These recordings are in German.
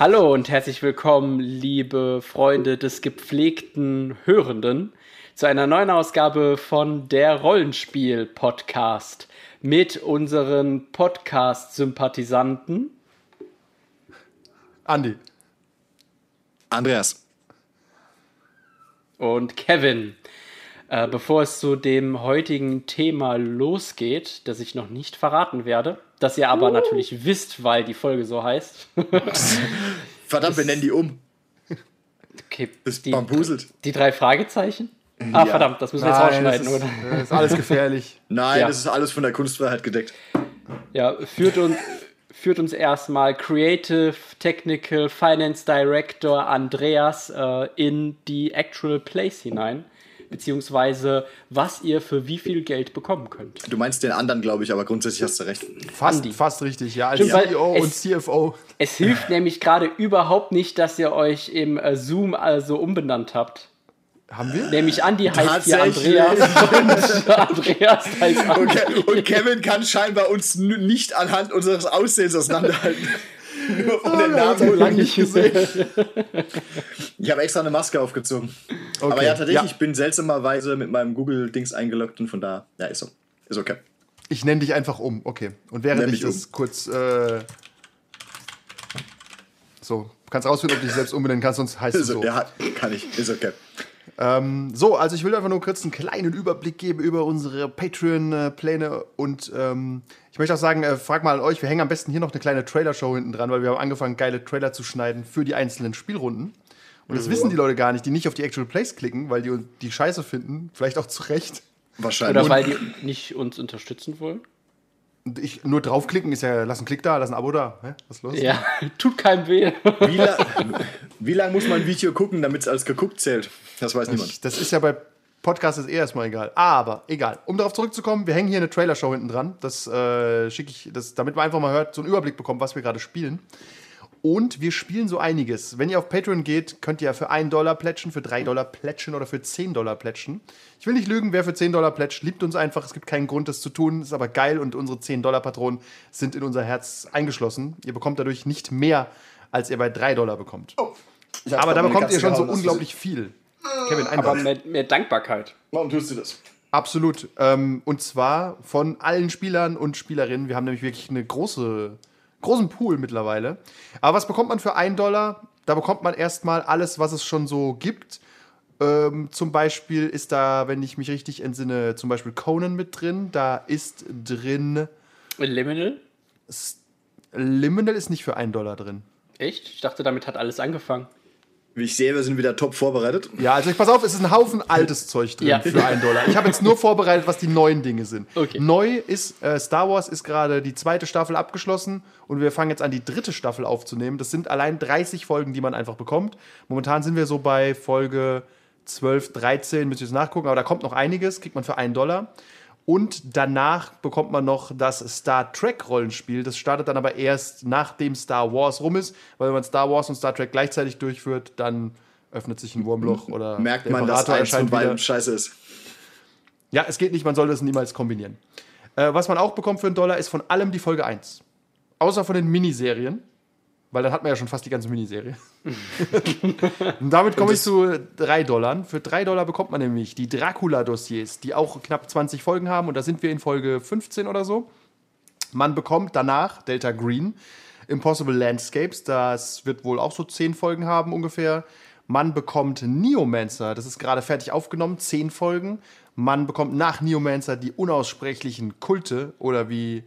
Hallo und herzlich willkommen, liebe Freunde des gepflegten Hörenden, zu einer neuen Ausgabe von der Rollenspiel-Podcast mit unseren Podcast-Sympathisanten. Andi. Andreas. Und Kevin. Äh, bevor es zu dem heutigen Thema losgeht, das ich noch nicht verraten werde, das ihr aber uh. natürlich wisst, weil die Folge so heißt. Verdammt, wir nennen die um. Okay, das die, bambuselt. Die drei Fragezeichen? Ah, ja. verdammt, das müssen wir Nein, jetzt rausschneiden, das ist, oder? Das ist alles gefährlich. Nein, ja. das ist alles von der Kunstfreiheit gedeckt. Ja, führt uns, führt uns erstmal Creative Technical Finance Director Andreas äh, in die Actual Place hinein beziehungsweise was ihr für wie viel Geld bekommen könnt. Du meinst den anderen, glaube ich, aber grundsätzlich hast du recht. Fast, fast richtig, ja. Als Stimmt, CEO es, und CFO. Es hilft nämlich gerade überhaupt nicht, dass ihr euch im äh, Zoom also umbenannt habt. Haben wir? Nämlich Andi heißt hier Andreas und Andreas heißt Andi. Und, und Kevin kann scheinbar uns nicht anhand unseres Aussehens auseinanderhalten. Nur von oh, den Namen so lange nicht gesehen. ich habe extra eine Maske aufgezogen. Okay. Aber ja, tatsächlich, ja. ich bin seltsamerweise mit meinem Google-Dings eingeloggt und von da, ja, ist so. Ist okay. Ich nenne dich einfach um, okay. Und während Nenn ich das um. kurz. Äh, so, du kannst rausfinden, ob du dich selbst umbenennen kannst, sonst heißt es so. Ja, kann ich. Ist okay. Ähm, so, also ich will einfach nur kurz einen kleinen Überblick geben über unsere Patreon-Pläne und ähm, möchte auch sagen, äh, frag mal an euch, wir hängen am besten hier noch eine kleine Trailer-Show hinten dran, weil wir haben angefangen, geile Trailer zu schneiden für die einzelnen Spielrunden. Und das ja. wissen die Leute gar nicht, die nicht auf die Actual Plays klicken, weil die die scheiße finden, vielleicht auch zu Recht. Wahrscheinlich. Oder weil die nicht uns unterstützen wollen? Ich, nur draufklicken ist ja, lass einen Klick da, lass ein Abo da. Hä? Was ist los? Ja, tut keinem weh. Wie, la wie lange muss man ein Video gucken, damit es als geguckt zählt? Das weiß niemand. Das ist ja bei Podcasts ist eh erstmal egal. Aber egal. Um darauf zurückzukommen, wir hängen hier eine Trailer-Show hinten dran. Das äh, schicke ich, das, damit man einfach mal hört, so einen Überblick bekommt, was wir gerade spielen. Und wir spielen so einiges. Wenn ihr auf Patreon geht, könnt ihr für 1 Dollar plätschen, für 3 Dollar plätschen oder für 10 Dollar plätschen. Ich will nicht lügen, wer für 10 Dollar plätscht, liebt uns einfach. Es gibt keinen Grund, das zu tun. Ist aber geil und unsere 10 Dollar Patronen sind in unser Herz eingeschlossen. Ihr bekommt dadurch nicht mehr, als ihr bei 3 Dollar bekommt. Oh, aber da bekommt ihr schon so unglaublich viel. Kevin, aber mehr, mehr Dankbarkeit. Warum tust du das? Absolut. Ähm, und zwar von allen Spielern und Spielerinnen. Wir haben nämlich wirklich eine große großen Pool mittlerweile. Aber was bekommt man für einen Dollar? Da bekommt man erstmal alles, was es schon so gibt. Ähm, zum Beispiel ist da, wenn ich mich richtig entsinne, zum Beispiel Conan mit drin. Da ist drin. Liminal? Liminal ist nicht für einen Dollar drin. Echt? Ich dachte, damit hat alles angefangen. Wie ich sehe, wir sind wieder top vorbereitet. Ja, also ich pass auf, es ist ein Haufen altes Zeug drin ja. für einen Dollar. Ich habe jetzt nur vorbereitet, was die neuen Dinge sind. Okay. Neu ist äh, Star Wars ist gerade die zweite Staffel abgeschlossen und wir fangen jetzt an, die dritte Staffel aufzunehmen. Das sind allein 30 Folgen, die man einfach bekommt. Momentan sind wir so bei Folge 12, 13, müsst ihr jetzt nachgucken, aber da kommt noch einiges, kriegt man für einen Dollar. Und danach bekommt man noch das Star Trek Rollenspiel. Das startet dann aber erst nachdem Star Wars rum ist, weil wenn man Star Wars und Star Trek gleichzeitig durchführt, dann öffnet sich ein Wurmloch oder merkt man, dass eins von beiden scheiße ist. Ja, es geht nicht, man soll das niemals kombinieren. Äh, was man auch bekommt für einen Dollar ist von allem die Folge 1. Außer von den Miniserien. Weil dann hat man ja schon fast die ganze Miniserie. und damit komme ich zu 3 Dollar. Für 3 Dollar bekommt man nämlich die Dracula-Dossiers, die auch knapp 20 Folgen haben. Und da sind wir in Folge 15 oder so. Man bekommt danach Delta Green, Impossible Landscapes. Das wird wohl auch so 10 Folgen haben ungefähr. Man bekommt Neomancer, das ist gerade fertig aufgenommen, 10 Folgen. Man bekommt nach Neomancer die unaussprechlichen Kulte oder wie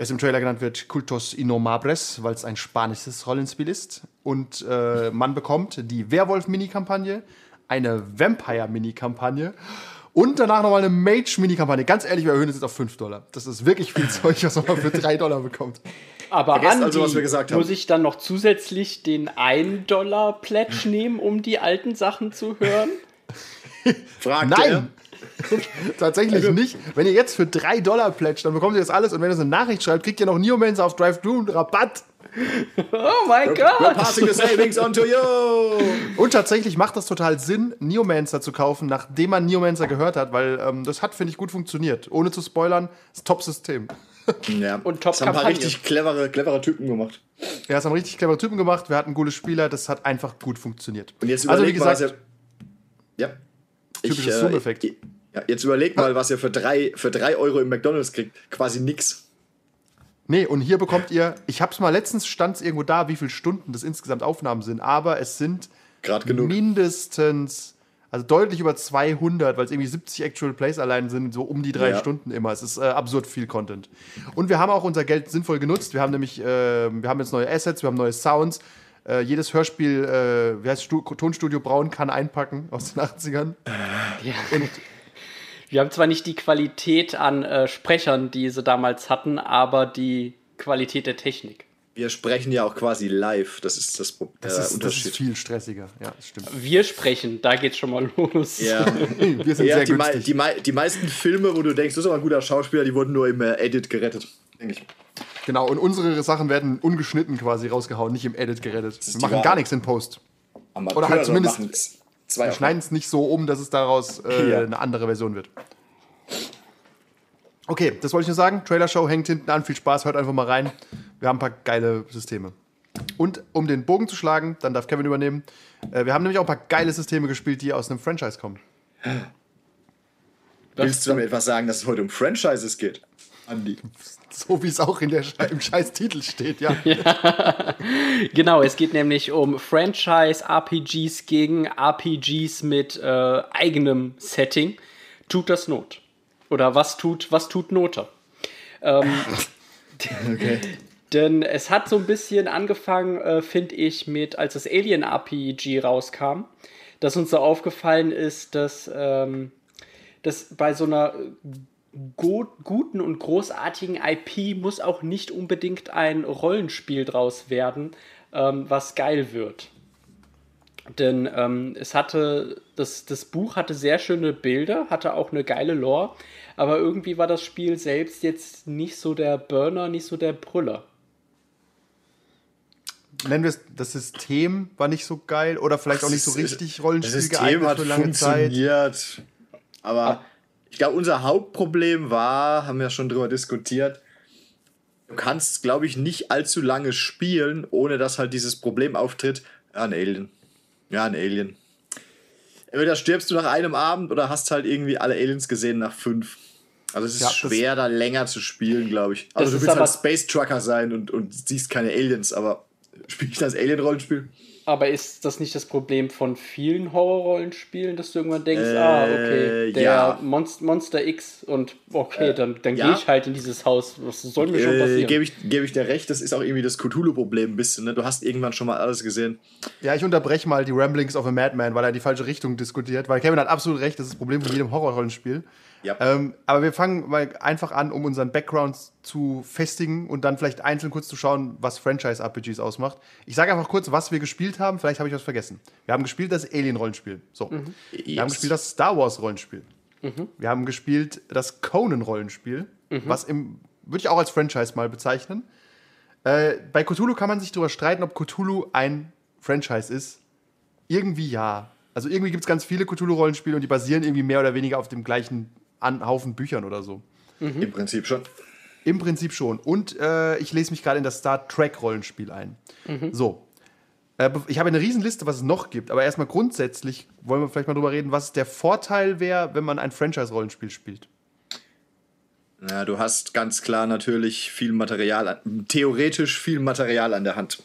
es im Trailer genannt wird Cultos Innomabres, weil es ein spanisches Rollenspiel ist. Und äh, man bekommt die Werwolf-Mini-Kampagne, eine Vampire-Mini-Kampagne und danach nochmal eine Mage-Mini-Kampagne. Ganz ehrlich, wir erhöhen es jetzt auf 5 Dollar. Das ist wirklich viel Zeug, was man für 3 Dollar bekommt. Aber Andi, also, was wir gesagt haben. muss ich dann noch zusätzlich den 1 Dollar Pledge nehmen, um die alten Sachen zu hören? Fragt Nein! Tatsächlich also, nicht. Wenn ihr jetzt für 3 Dollar plätscht, dann bekommt ihr das alles. Und wenn ihr so eine Nachricht schreibt, kriegt ihr noch Neomancer auf Drive-Thru und Rabatt. Oh mein Gott! We're passing the savings on to you! Und tatsächlich macht das total Sinn, Neomancer zu kaufen, nachdem man Neomancer gehört hat, weil ähm, das hat, finde ich, gut funktioniert. Ohne zu spoilern, das Top-System. Ja, und top das haben ein paar richtig clevere, clevere Typen gemacht. Ja, das haben richtig clevere Typen gemacht. Wir hatten gute Spieler, das hat einfach gut funktioniert. Und jetzt also, wie gesagt, mal, ja. Typisches äh, Zoom-Effekt. Ja, jetzt überleg mal, was ihr für drei, für drei Euro im McDonalds kriegt. Quasi nix. Nee, und hier bekommt ihr, ich hab's mal letztens stand irgendwo da, wie viele Stunden das insgesamt Aufnahmen sind, aber es sind mindestens also deutlich über 200, weil es irgendwie 70 Actual Plays allein sind, so um die drei ja. Stunden immer. Es ist äh, absurd viel Content. Und wir haben auch unser Geld sinnvoll genutzt. Wir haben nämlich, äh, wir haben jetzt neue Assets, wir haben neue Sounds. Äh, jedes Hörspiel, äh, wie heißt Stu Tonstudio Braun, kann einpacken aus den 80ern. Ja. Und wir haben zwar nicht die Qualität an äh, Sprechern, die sie damals hatten, aber die Qualität der Technik wir sprechen ja auch quasi live. Das ist das, Problem. das ist, Unterschied. Das ist viel stressiger. Ja, das stimmt. Wir sprechen, da geht's schon mal los. Ja, wir sind ja, sehr die, günstig. Die, die, die, meisten Filme, wo du denkst, du bist aber ein guter Schauspieler, die wurden nur im äh, Edit gerettet, denke ich. Genau, und unsere Sachen werden ungeschnitten quasi rausgehauen, nicht im Edit gerettet. Wir machen gar nichts in Post. Amateure Oder halt zumindest. Wir schneiden es nicht so um, dass es daraus äh, ja. eine andere Version wird. Okay, das wollte ich nur sagen. Trailer Show hängt hinten an. Viel Spaß, hört einfach mal rein. Wir haben ein paar geile Systeme. Und um den Bogen zu schlagen, dann darf Kevin übernehmen. Äh, wir haben nämlich auch ein paar geile Systeme gespielt, die aus einem Franchise kommen. Willst du damit etwas sagen, dass es heute um Franchises geht, Andi? So wie es auch in der, im scheiß Titel steht, ja. ja. Genau, es geht nämlich um Franchise-RPGs gegen RPGs mit äh, eigenem Setting. Tut das Not? Oder was tut, was tut Note? Ähm, okay. Denn es hat so ein bisschen angefangen, äh, finde ich, mit, als das Alien RPG rauskam, dass uns so aufgefallen ist, dass, ähm, dass bei so einer gut, guten und großartigen IP muss auch nicht unbedingt ein Rollenspiel draus werden, ähm, was geil wird. Denn ähm, es hatte, das, das Buch hatte sehr schöne Bilder, hatte auch eine geile Lore, aber irgendwie war das Spiel selbst jetzt nicht so der Burner, nicht so der Brüller. Nennen wir es, das System war nicht so geil oder vielleicht auch nicht so richtig Rollenspiel das System hat für lange funktioniert, Zeit. Aber ah. Ich glaube, unser Hauptproblem war, haben wir schon drüber diskutiert, du kannst, glaube ich, nicht allzu lange spielen, ohne dass halt dieses Problem auftritt. Ja, ein Alien. Ja, ein Alien. Entweder stirbst du nach einem Abend oder hast halt irgendwie alle Aliens gesehen nach fünf. Also es ist ja, schwer, da länger zu spielen, glaube ich. Also du willst halt Space Trucker sein und, und siehst keine Aliens, aber spiele ich das Alien-Rollenspiel? Aber ist das nicht das Problem von vielen Horror-Rollenspielen, dass du irgendwann denkst, äh, ah, okay, der ja. Monst Monster X und okay, äh, dann, dann ja. gehe ich halt in dieses Haus. Was soll mir schon äh, passieren? Gebe ich, geb ich dir recht, das ist auch irgendwie das Cthulhu-Problem ein bisschen. Ne? Du hast irgendwann schon mal alles gesehen. Ja, ich unterbreche mal die Ramblings of a Madman, weil er in die falsche Richtung diskutiert. Weil Kevin hat absolut recht, das ist das Problem von jedem Horror-Rollenspiel. Ja. Ähm, aber wir fangen mal einfach an, um unseren Background zu festigen und dann vielleicht einzeln kurz zu schauen, was Franchise-RPGs ausmacht. Ich sage einfach kurz, was wir gespielt haben. Vielleicht habe ich was vergessen. Wir haben gespielt das Alien-Rollenspiel. So. Mhm. Yes. Wir haben gespielt das Star Wars-Rollenspiel. Mhm. Wir haben gespielt das Conan-Rollenspiel, mhm. was im würde ich auch als Franchise mal bezeichnen. Äh, bei Cthulhu kann man sich darüber streiten, ob Cthulhu ein Franchise ist. Irgendwie ja. Also irgendwie gibt es ganz viele Cthulhu-Rollenspiele und die basieren irgendwie mehr oder weniger auf dem gleichen an Haufen Büchern oder so. Mhm. Im Prinzip schon. Im Prinzip schon. Und äh, ich lese mich gerade in das Star Trek-Rollenspiel ein. Mhm. So. Äh, ich habe eine Riesenliste, was es noch gibt, aber erstmal grundsätzlich wollen wir vielleicht mal drüber reden, was der Vorteil wäre, wenn man ein Franchise-Rollenspiel spielt. Ja, du hast ganz klar natürlich viel Material, theoretisch viel Material an der Hand.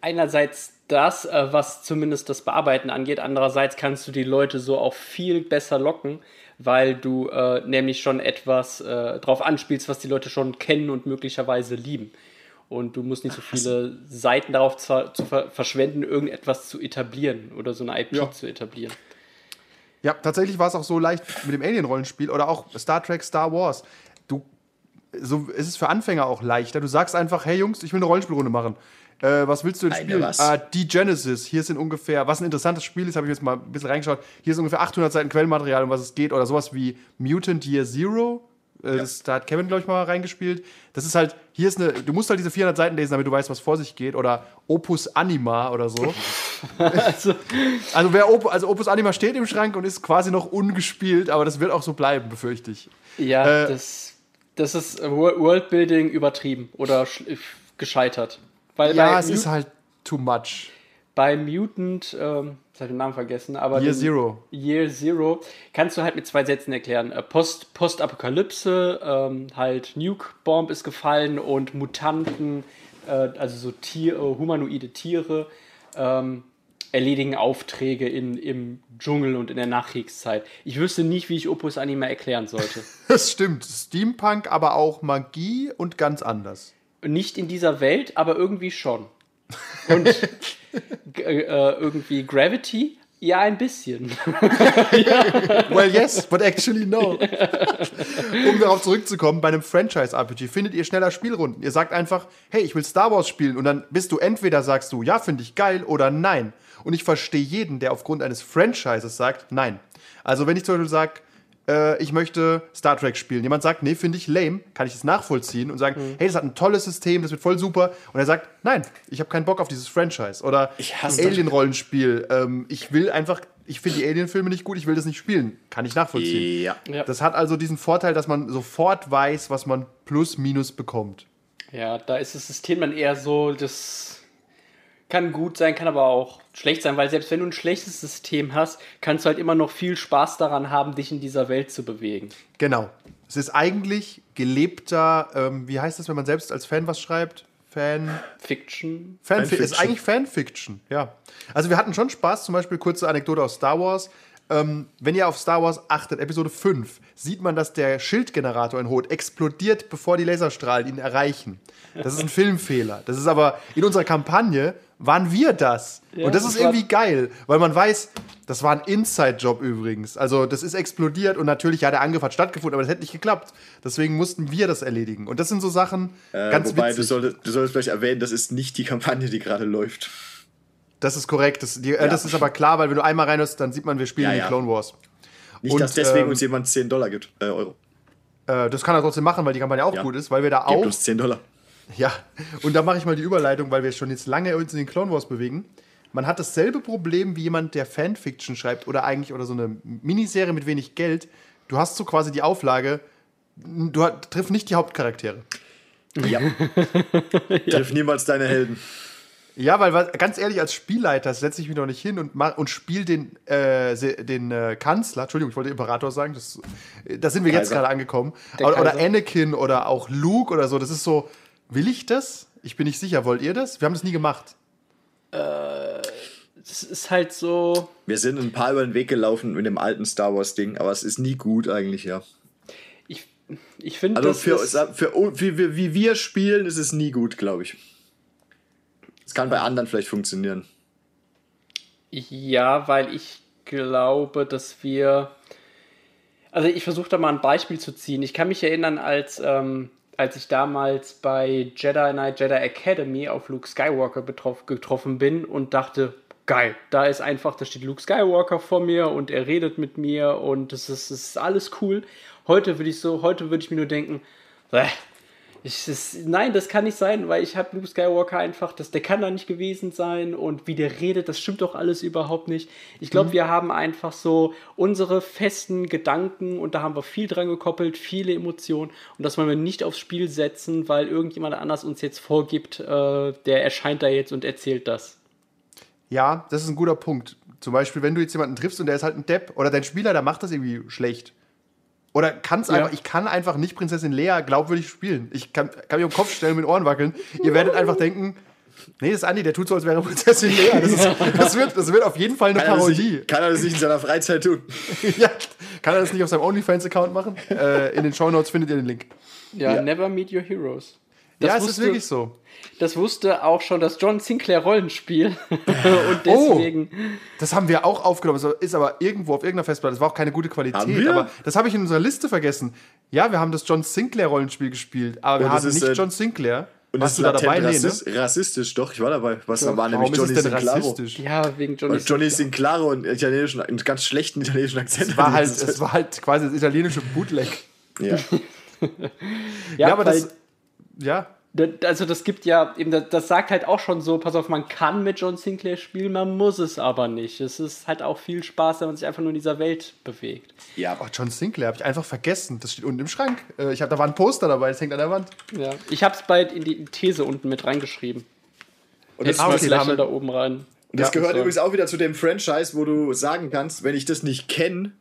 Einerseits das, äh, was zumindest das Bearbeiten angeht. Andererseits kannst du die Leute so auch viel besser locken, weil du äh, nämlich schon etwas äh, drauf anspielst, was die Leute schon kennen und möglicherweise lieben. Und du musst nicht so viele Seiten darauf zu, zu ver verschwenden, irgendetwas zu etablieren oder so eine IP ja. zu etablieren. Ja, tatsächlich war es auch so leicht mit dem Alien-Rollenspiel oder auch Star Trek, Star Wars. Du, so ist es für Anfänger auch leichter. Du sagst einfach, hey Jungs, ich will eine Rollenspielrunde machen. Äh, was willst du denn spielen? Ah, die Genesis. Hier sind ungefähr, was ein interessantes Spiel ist, habe ich jetzt mal ein bisschen reingeschaut. Hier ist ungefähr 800 Seiten Quellenmaterial, um was es geht. Oder sowas wie Mutant Year Zero. Äh, das, da hat Kevin, glaube ich, mal reingespielt. Das ist halt, hier ist eine, du musst halt diese 400 Seiten lesen, damit du weißt, was vor sich geht. Oder Opus Anima oder so. also, also, wer Op also Opus Anima steht im Schrank und ist quasi noch ungespielt, aber das wird auch so bleiben, befürchte ich. Ja, äh, das, das ist Worldbuilding übertrieben oder gescheitert. Weil ja, es ist halt too much. Bei Mutant, ähm, ich habe den Namen vergessen, aber. Year Zero. Year Zero kannst du halt mit zwei Sätzen erklären. Äh, Post, Postapokalypse, ähm, halt Nuke Bomb ist gefallen und Mutanten, äh, also so Tier, äh, humanoide Tiere, ähm, erledigen Aufträge in, im Dschungel und in der Nachkriegszeit. Ich wüsste nicht, wie ich Opus Anime erklären sollte. Das stimmt. Steampunk, aber auch Magie und ganz anders. Nicht in dieser Welt, aber irgendwie schon. Und äh, irgendwie Gravity? Ja, ein bisschen. well, yes, but actually no. Um darauf zurückzukommen, bei einem Franchise-RPG findet ihr schneller Spielrunden. Ihr sagt einfach, hey, ich will Star Wars spielen und dann bist du entweder sagst du, ja, finde ich geil oder nein. Und ich verstehe jeden, der aufgrund eines Franchises sagt, nein. Also wenn ich zum Beispiel sage, äh, ich möchte Star Trek spielen. Jemand sagt, nee, finde ich lame, kann ich das nachvollziehen und sagen, mhm. hey, das hat ein tolles System, das wird voll super. Und er sagt, nein, ich habe keinen Bock auf dieses Franchise. Oder Alien-Rollenspiel. Ähm, ich will einfach, ich finde die Alien-Filme nicht gut, ich will das nicht spielen. Kann ich nachvollziehen. Ja. ja. Das hat also diesen Vorteil, dass man sofort weiß, was man plus minus bekommt. Ja, da ist das System dann eher so, das kann gut sein, kann aber auch schlecht sein, weil selbst wenn du ein schlechtes System hast, kannst du halt immer noch viel Spaß daran haben, dich in dieser Welt zu bewegen. Genau. Es ist eigentlich gelebter, ähm, wie heißt das, wenn man selbst als Fan was schreibt? Fan. Fiction. Fanfiction. Ist eigentlich Fanfiction, ja. Also wir hatten schon Spaß, zum Beispiel kurze Anekdote aus Star Wars. Ähm, wenn ihr auf Star Wars achtet, Episode 5, sieht man, dass der Schildgenerator in Rot explodiert, bevor die Laserstrahlen ihn erreichen. Das ist ein Filmfehler. Das ist aber in unserer Kampagne waren wir das. Ja, und das ist irgendwie geil, weil man weiß, das war ein Inside-Job übrigens. Also das ist explodiert und natürlich ja der Angriff hat stattgefunden, aber das hätte nicht geklappt. Deswegen mussten wir das erledigen. Und das sind so Sachen äh, ganz wobei, witzig. Du solltest, du solltest vielleicht erwähnen, das ist nicht die Kampagne, die gerade läuft. Das ist korrekt. Das, die, äh, ja. das, ist aber klar, weil wenn du einmal reinhörst, dann sieht man, wir spielen ja, die Clone Wars. Nicht, und, dass deswegen ähm, uns jemand 10 Dollar gibt, äh, Euro. Äh, das kann er trotzdem machen, weil die Kampagne auch gut ist, weil wir da Gebt auch. uns 10 Dollar. Ja, und da mache ich mal die Überleitung, weil wir schon jetzt lange uns in den Clone Wars bewegen. Man hat dasselbe Problem wie jemand, der Fanfiction schreibt oder eigentlich oder so eine Miniserie mit wenig Geld. Du hast so quasi die Auflage, du triffst nicht die Hauptcharaktere. Ja. Triff niemals deine Helden. Ja, weil ganz ehrlich, als Spielleiter setze ich mich noch nicht hin und, und spiele den, äh, den äh, Kanzler, Entschuldigung, ich wollte Imperator sagen, das, da sind wir Kaiser. jetzt gerade angekommen. Oder, oder Anakin oder auch Luke oder so, das ist so, Will ich das? Ich bin nicht sicher. Wollt ihr das? Wir haben das nie gemacht. Äh, das ist halt so. Wir sind ein paar über den Weg gelaufen mit dem alten Star Wars-Ding, aber es ist nie gut eigentlich, ja. Ich, ich finde. Also für, für, für, wie, wie wir spielen, ist es nie gut, glaube ich. Es kann bei anderen vielleicht funktionieren. Ja, weil ich glaube, dass wir. Also ich versuche da mal ein Beispiel zu ziehen. Ich kann mich erinnern, als ähm, als ich damals bei Jedi Knight Jedi Academy auf Luke Skywalker getroffen bin und dachte, geil, da ist einfach, da steht Luke Skywalker vor mir und er redet mit mir und das ist, ist alles cool. Heute würde ich so, heute würde ich mir nur denken, ich, das, nein, das kann nicht sein, weil ich habe Luke Skywalker einfach, das, der kann da nicht gewesen sein und wie der redet, das stimmt doch alles überhaupt nicht. Ich glaube, mhm. wir haben einfach so unsere festen Gedanken und da haben wir viel dran gekoppelt, viele Emotionen und das wollen wir nicht aufs Spiel setzen, weil irgendjemand anders uns jetzt vorgibt, äh, der erscheint da jetzt und erzählt das. Ja, das ist ein guter Punkt. Zum Beispiel, wenn du jetzt jemanden triffst und der ist halt ein Depp oder dein Spieler, der macht das irgendwie schlecht oder kann's ja. einfach, ich kann einfach nicht Prinzessin Lea glaubwürdig spielen. Ich kann, kann mich um den Kopf stellen, mit den Ohren wackeln. Ihr werdet einfach denken, nee, das ist Andi, der tut so, als wäre Prinzessin Lea. Das, ist, das, wird, das wird auf jeden Fall eine kann Parodie. Nicht, kann er das nicht in seiner Freizeit tun? ja, kann er das nicht auf seinem OnlyFans-Account machen? Äh, in den Show Notes findet ihr den Link. Ja, ja. never meet your heroes. Das ja, es ist wirklich so. Das wusste auch schon das John Sinclair Rollenspiel. und deswegen. Oh, das haben wir auch aufgenommen. Das ist aber irgendwo auf irgendeiner Festplatte. Das war auch keine gute Qualität. Aber das habe ich in unserer Liste vergessen. Ja, wir haben das John Sinclair Rollenspiel gespielt, aber wir haben nicht äh, John Sinclair. Und Warst du da dabei? Rassist, nee, ne? Rassistisch, doch, ich war dabei. Was ja, war nämlich Johnny Sinclairo. Ja, wegen Johnny, und Johnny Sinclairo und italienischen, einen ganz schlechten italienischen Akzent. Es war halt, es war halt quasi das italienische Bootleg. Ja. ja, ja, aber das. Ja. Also das gibt ja, eben das, das, sagt halt auch schon so, pass auf, man kann mit John Sinclair spielen, man muss es aber nicht. Es ist halt auch viel Spaß, wenn man sich einfach nur in dieser Welt bewegt. Ja, aber John Sinclair habe ich einfach vergessen. Das steht unten im Schrank. Äh, ich habe da war ein Poster dabei, das hängt an der Wand. Ja, ich habe es bald in die These unten mit reingeschrieben. Und das, das okay, da oben rein. Und das ja, gehört übrigens auch wieder zu dem Franchise, wo du sagen kannst, wenn ich das nicht kenne,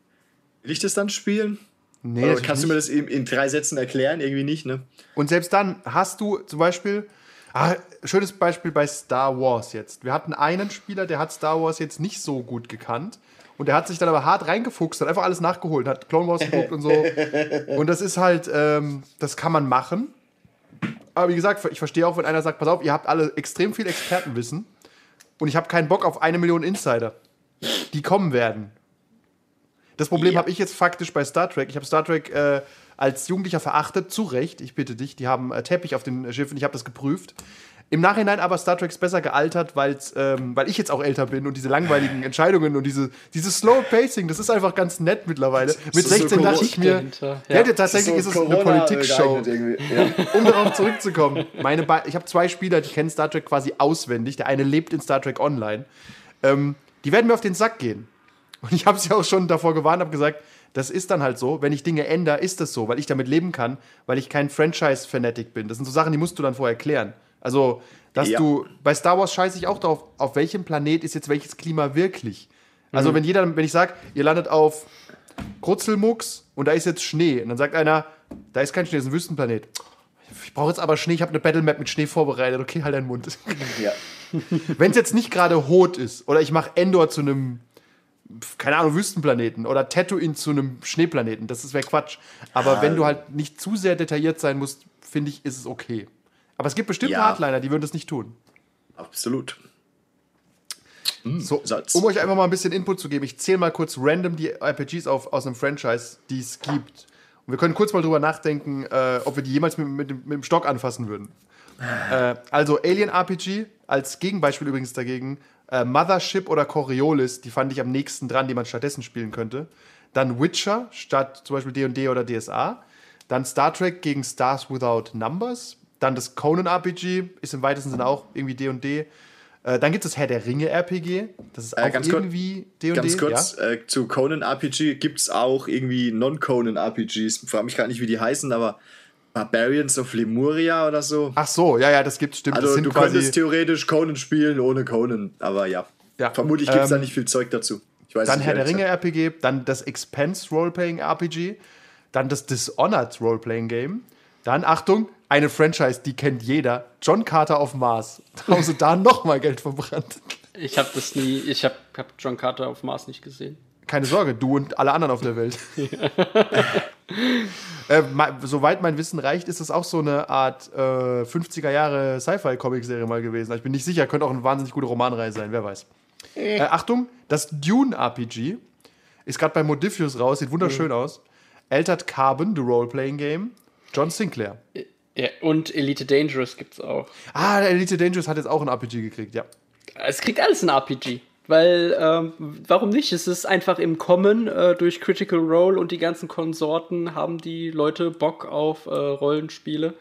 will ich das dann spielen? Nee, Oder kannst du mir das in, in drei Sätzen erklären? Irgendwie nicht, ne? Und selbst dann hast du zum Beispiel, ah, schönes Beispiel bei Star Wars jetzt. Wir hatten einen Spieler, der hat Star Wars jetzt nicht so gut gekannt. Und der hat sich dann aber hart reingefuchst, hat einfach alles nachgeholt, hat Clone Wars geguckt und so. Und das ist halt, ähm, das kann man machen. Aber wie gesagt, ich verstehe auch, wenn einer sagt, pass auf, ihr habt alle extrem viel Expertenwissen und ich habe keinen Bock auf eine Million Insider, die kommen werden. Das Problem ja. habe ich jetzt faktisch bei Star Trek. Ich habe Star Trek äh, als Jugendlicher verachtet, zu Recht, ich bitte dich. Die haben äh, Teppich auf den Schiffen, ich habe das geprüft. Im Nachhinein aber Star Trek ist besser gealtert, weil's, ähm, weil ich jetzt auch älter bin und diese langweiligen Entscheidungen und diese, dieses Slow Pacing, das ist einfach ganz nett mittlerweile. Mit 16 so dachte ich mir, ja, ja tatsächlich ist, so ist es eine Politik-Show. Ja. Um darauf zurückzukommen, meine ich habe zwei Spieler, die kennen Star Trek quasi auswendig. Der eine lebt in Star Trek Online. Ähm, die werden mir auf den Sack gehen. Und ich habe sie auch schon davor gewarnt, habe gesagt, das ist dann halt so, wenn ich Dinge ändere, ist das so, weil ich damit leben kann, weil ich kein Franchise-Fanatic bin. Das sind so Sachen, die musst du dann vorher klären. Also, dass ja. du, bei Star Wars scheiße ich auch darauf, auf welchem Planet ist jetzt welches Klima wirklich. Also, mhm. wenn jeder, wenn ich sage, ihr landet auf Krutzelmucks und da ist jetzt Schnee, und dann sagt einer, da ist kein Schnee, das ist ein Wüstenplanet. Ich brauche jetzt aber Schnee, ich habe eine Battlemap mit Schnee vorbereitet. Okay, halt deinen Mund. Ja. wenn es jetzt nicht gerade Hot ist oder ich mache Endor zu einem keine Ahnung, Wüstenplaneten oder Tatooine zu einem Schneeplaneten. Das wäre Quatsch. Aber ja. wenn du halt nicht zu sehr detailliert sein musst, finde ich, ist es okay. Aber es gibt bestimmt ja. Hardliner, die würden das nicht tun. Absolut. Hm, so, um euch einfach mal ein bisschen Input zu geben, ich zähle mal kurz random die RPGs auf, aus einem Franchise, die es gibt. Und wir können kurz mal drüber nachdenken, äh, ob wir die jemals mit, mit, mit dem Stock anfassen würden. äh, also Alien RPG, als Gegenbeispiel übrigens dagegen, äh, Mothership oder Coriolis, die fand ich am nächsten dran, die man stattdessen spielen könnte. Dann Witcher statt zum Beispiel D&D oder DSA. Dann Star Trek gegen Stars Without Numbers. Dann das Conan RPG ist im weitesten Sinne auch irgendwie D&D. Äh, dann gibt es das Herr der Ringe RPG. Das ist äh, auch äh, irgendwie D&D. Ganz kurz, ja? äh, zu Conan RPG gibt es auch irgendwie Non-Conan RPGs. Ich frage mich gerade nicht, wie die heißen, aber Barbarians of Lemuria oder so. Ach so, ja, ja, das gibt stimmt. Also du könntest theoretisch Conan spielen ohne Conan, aber ja. ja. Vermutlich gibt es ähm, da nicht viel Zeug dazu. dann Herr der Ringe RPG, dann das Expense Roleplaying RPG, dann das Dishonored Roleplaying Game, dann Achtung, eine Franchise, die kennt jeder, John Carter auf Mars. Da haben sie da nochmal Geld verbrannt. Ich habe das nie, ich habe hab John Carter auf Mars nicht gesehen. Keine Sorge, du und alle anderen auf der Welt. äh, soweit mein Wissen reicht, ist das auch so eine Art äh, 50er Jahre Sci-Fi-Comic-Serie mal gewesen. Ich bin nicht sicher, könnte auch eine wahnsinnig gute Romanreihe sein, wer weiß. Äh, Achtung, das Dune-RPG ist gerade bei Modifius raus, sieht wunderschön mhm. aus. Altered Carbon, The Role-Playing Game, John Sinclair. Ja, und Elite Dangerous gibt's auch. Ah, Elite Dangerous hat jetzt auch ein RPG gekriegt, ja. Es kriegt alles ein RPG. Weil, ähm, warum nicht? Es ist einfach im Kommen äh, durch Critical Role und die ganzen Konsorten haben die Leute Bock auf äh, Rollenspiele.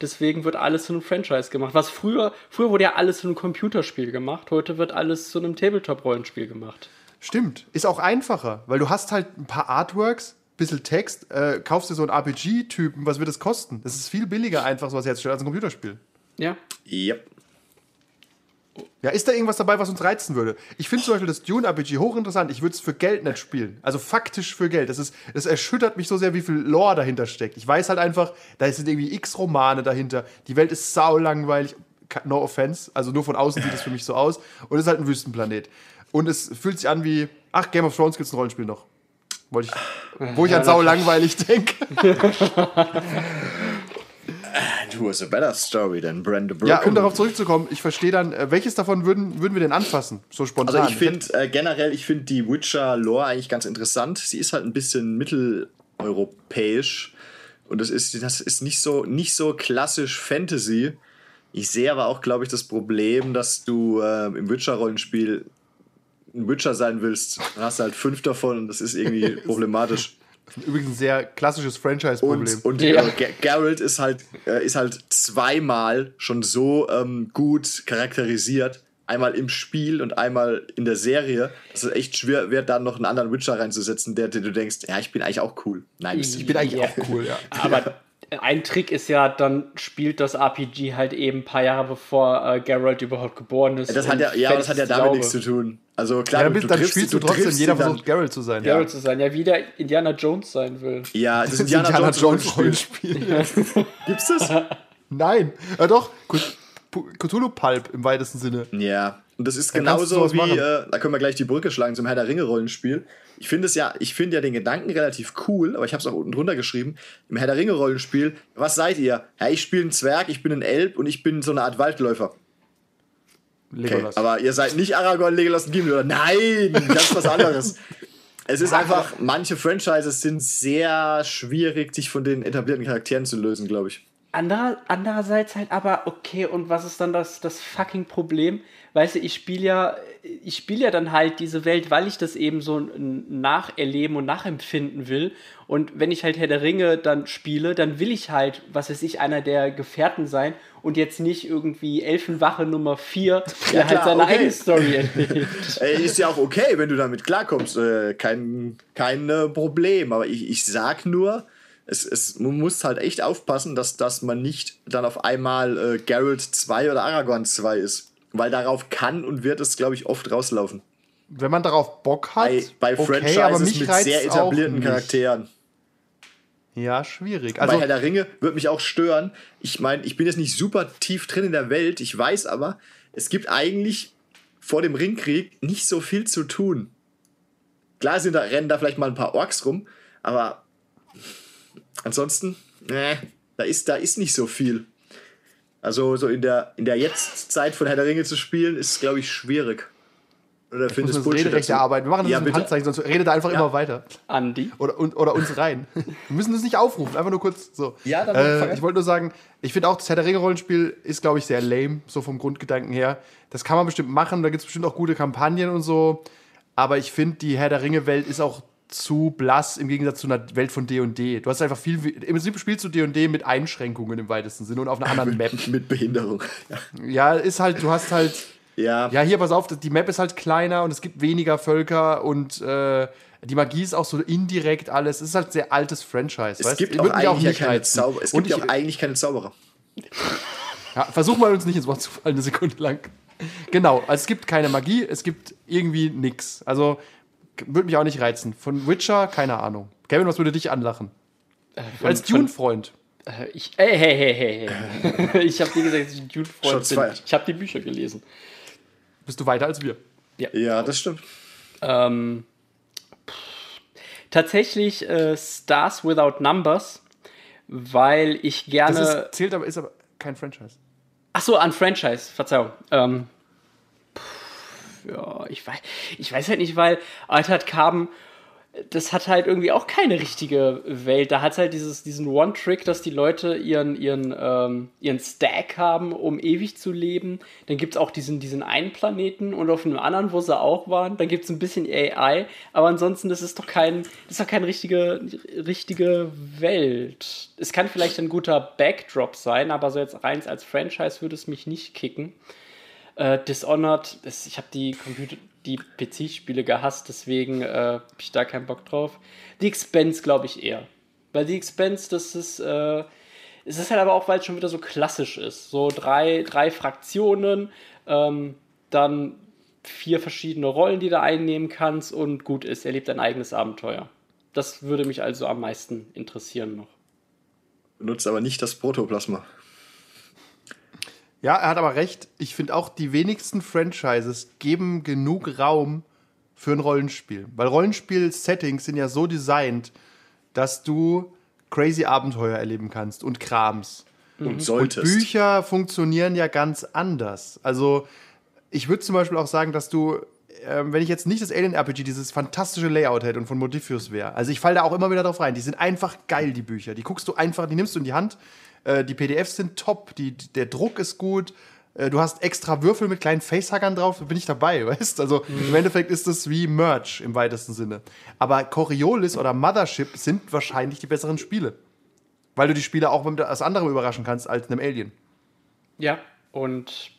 Deswegen wird alles zu einem Franchise gemacht. Was früher, früher wurde ja alles zu einem Computerspiel gemacht, heute wird alles zu einem Tabletop-Rollenspiel gemacht. Stimmt, ist auch einfacher, weil du hast halt ein paar Artworks, bisschen Text, äh, kaufst dir so einen RPG-Typen, was wird das kosten? Das ist viel billiger einfach sowas herzustellen als ein Computerspiel. Ja. Yep. Ja, ist da irgendwas dabei, was uns reizen würde? Ich finde zum Beispiel das Dune-RPG hochinteressant. Ich würde es für Geld nicht spielen. Also faktisch für Geld. Das, ist, das erschüttert mich so sehr, wie viel Lore dahinter steckt. Ich weiß halt einfach, da sind irgendwie x Romane dahinter. Die Welt ist sau langweilig. No offense. Also nur von außen sieht es für mich so aus. Und es ist halt ein Wüstenplanet. Und es fühlt sich an wie, ach, Game of Thrones gibt es ein Rollenspiel noch. Ich, wo ich an sau langweilig denke. Who has a better story than Brenda Brook? Ja, um darauf zurückzukommen, ich verstehe dann, äh, welches davon würden, würden wir denn anfassen? So spontan. Also ich finde äh, generell, ich finde die Witcher-Lore eigentlich ganz interessant. Sie ist halt ein bisschen mitteleuropäisch. Und das ist, das ist nicht so, nicht so klassisch Fantasy. Ich sehe aber auch, glaube ich, das Problem, dass du äh, im Witcher-Rollenspiel ein Witcher sein willst. Dann hast du halt fünf davon und das ist irgendwie problematisch. Übrigens ein sehr klassisches Franchise-Problem. Und, und ja. äh, Geralt ist halt, äh, ist halt zweimal schon so ähm, gut charakterisiert. Einmal im Spiel und einmal in der Serie, dass es echt schwer wird, dann noch einen anderen Witcher reinzusetzen, der, der du denkst, ja, ich bin eigentlich auch cool. Nein, ich bin eigentlich ja. auch cool, ja. Aber ein Trick ist ja, dann spielt das RPG halt eben ein paar Jahre bevor äh, Geralt überhaupt geboren ist. Das hat ja, ja, das hat ja damit nichts zu tun. Also klar, ja, du, du dann triffst, spielst du, trotzdem, jeder versucht Geralt zu sein. Geralt ja. zu sein, ja, wie der Indiana Jones sein will. Ja, das ist Indiana, Indiana Jones Rollenspiel. Gibt's das? Nein, ja doch, Cthulhu Pulp im weitesten Sinne. Ja, und das ist genauso wie, äh, da können wir gleich die Brücke schlagen zum Herr der Ringe Rollenspiel. Ich finde es ja, ich finde ja den Gedanken relativ cool, aber ich habe es auch unten drunter geschrieben. Im Herr der Ringe Rollenspiel, was seid ihr? Ja, ich spiele einen Zwerg, ich bin ein Elb und ich bin so eine Art Waldläufer. Okay, aber ihr seid nicht Aragorn, Legolas und Gimli, oder? Nein, ganz was anderes. es ist einfach, manche Franchises sind sehr schwierig, sich von den etablierten Charakteren zu lösen, glaube ich. Anderer, andererseits halt aber, okay, und was ist dann das, das fucking Problem? Weißt du, ich spiele ja, ich spiele ja dann halt diese Welt, weil ich das eben so nacherleben und nachempfinden will. Und wenn ich halt Herr der Ringe dann spiele, dann will ich halt, was weiß ich, einer der Gefährten sein und jetzt nicht irgendwie Elfenwache Nummer 4, der ja, halt seine okay. eigene Story erlebt. ist ja auch okay, wenn du damit klarkommst. Äh, kein, kein Problem. Aber ich, ich sag nur, es, es, man muss halt echt aufpassen, dass, dass man nicht dann auf einmal äh, Geralt 2 oder Aragorn 2 ist. Weil darauf kann und wird es, glaube ich, oft rauslaufen. Wenn man darauf Bock hat. Bei, bei okay, Franchises mit sehr etablierten Charakteren. Ja, schwierig. Also, bei Herr der Ringe würde mich auch stören. Ich meine, ich bin jetzt nicht super tief drin in der Welt. Ich weiß aber, es gibt eigentlich vor dem Ringkrieg nicht so viel zu tun. Klar sind da, rennen da vielleicht mal ein paar Orks rum, aber ansonsten, ne, da ist, da ist nicht so viel. Also so in der, in der Jetztzeit von Herr der Ringe zu spielen, ist, glaube ich, schwierig. Oder ich findest du Rederechte arbeiten. Wir machen das ja, mit Handzeichen, sonst redet er einfach ja. immer weiter. Andi. Oder, und, oder uns rein. Wir müssen das nicht aufrufen, einfach nur kurz so. Ja, dann äh, Ich wollte nur sagen, ich finde auch, das Herr der Ringe-Rollenspiel ist, glaube ich, sehr lame, so vom Grundgedanken her. Das kann man bestimmt machen, da gibt es bestimmt auch gute Kampagnen und so. Aber ich finde, die Herr der Ringe-Welt ist auch zu blass im Gegensatz zu einer Welt von D&D. &D. Du hast einfach viel, im Prinzip spielst du D&D &D mit Einschränkungen im weitesten Sinne und auf einer anderen Map. mit Behinderung. Ja. ja, ist halt, du hast halt, ja. ja, hier, pass auf, die Map ist halt kleiner und es gibt weniger Völker und äh, die Magie ist auch so indirekt alles. Es ist halt sehr altes Franchise. Es weißt? gibt auch eigentlich, auch nicht keine Zauber es gibt ich, auch eigentlich keine Zauberer. Ja, versuch mal uns nicht ins Wort zu fallen, eine Sekunde lang. Genau, also es gibt keine Magie, es gibt irgendwie nichts. Also würde mich auch nicht reizen. Von Witcher, keine Ahnung. Kevin, was würde dich anlachen? Äh, von, Als Dune-Freund. Äh, ich, hey, hey, hey, hey, hey. ich habe dir gesagt, dass ich ein Dune-Freund bin. Ich habe die Bücher gelesen. Bist du weiter als wir? Ja, ja das stimmt. Ähm, tatsächlich äh, Stars Without Numbers, weil ich gerne. Das ist, zählt aber, ist aber kein Franchise. Ach so, an Franchise, Verzeihung. Ähm, ja, ich weiß, ich weiß halt nicht, weil Altered Carbon, das hat halt irgendwie auch keine richtige Welt. Da hat es halt dieses, diesen One-Trick, dass die Leute ihren, ihren, ähm, ihren Stack haben, um ewig zu leben. Dann gibt es auch diesen, diesen einen Planeten und auf einem anderen, wo sie auch waren. Dann gibt es ein bisschen AI. Aber ansonsten, das ist doch kein, das ist doch keine richtige, richtige Welt. Es kann vielleicht ein guter Backdrop sein, aber so jetzt rein als Franchise würde es mich nicht kicken. Äh, Dishonored, das, ich habe die Computer, die PC-Spiele gehasst, deswegen äh, habe ich da keinen Bock drauf. Die Expense glaube ich eher. Weil die Expense, das ist, äh, es ist halt aber auch, weil es schon wieder so klassisch ist. So drei, drei Fraktionen, ähm, dann vier verschiedene Rollen, die du einnehmen kannst und gut ist, er lebt ein eigenes Abenteuer. Das würde mich also am meisten interessieren noch. Benutzt aber nicht das Protoplasma. Ja, er hat aber recht. Ich finde auch, die wenigsten Franchises geben genug Raum für ein Rollenspiel. Weil Rollenspiel-Settings sind ja so designt, dass du crazy Abenteuer erleben kannst und Krams. Und solltest. Und Bücher funktionieren ja ganz anders. Also, ich würde zum Beispiel auch sagen, dass du, äh, wenn ich jetzt nicht das Alien RPG, dieses fantastische Layout hätte und von Modifius wäre, also ich falle da auch immer wieder drauf rein. Die sind einfach geil, die Bücher. Die guckst du einfach, die nimmst du in die Hand äh, die PDFs sind top, die, der Druck ist gut, äh, du hast extra Würfel mit kleinen Facehuggern drauf, bin ich dabei, weißt Also mhm. im Endeffekt ist das wie Merch im weitesten Sinne. Aber Coriolis oder Mothership sind wahrscheinlich die besseren Spiele. Weil du die Spiele auch mit etwas anderem überraschen kannst als einem Alien. Ja, und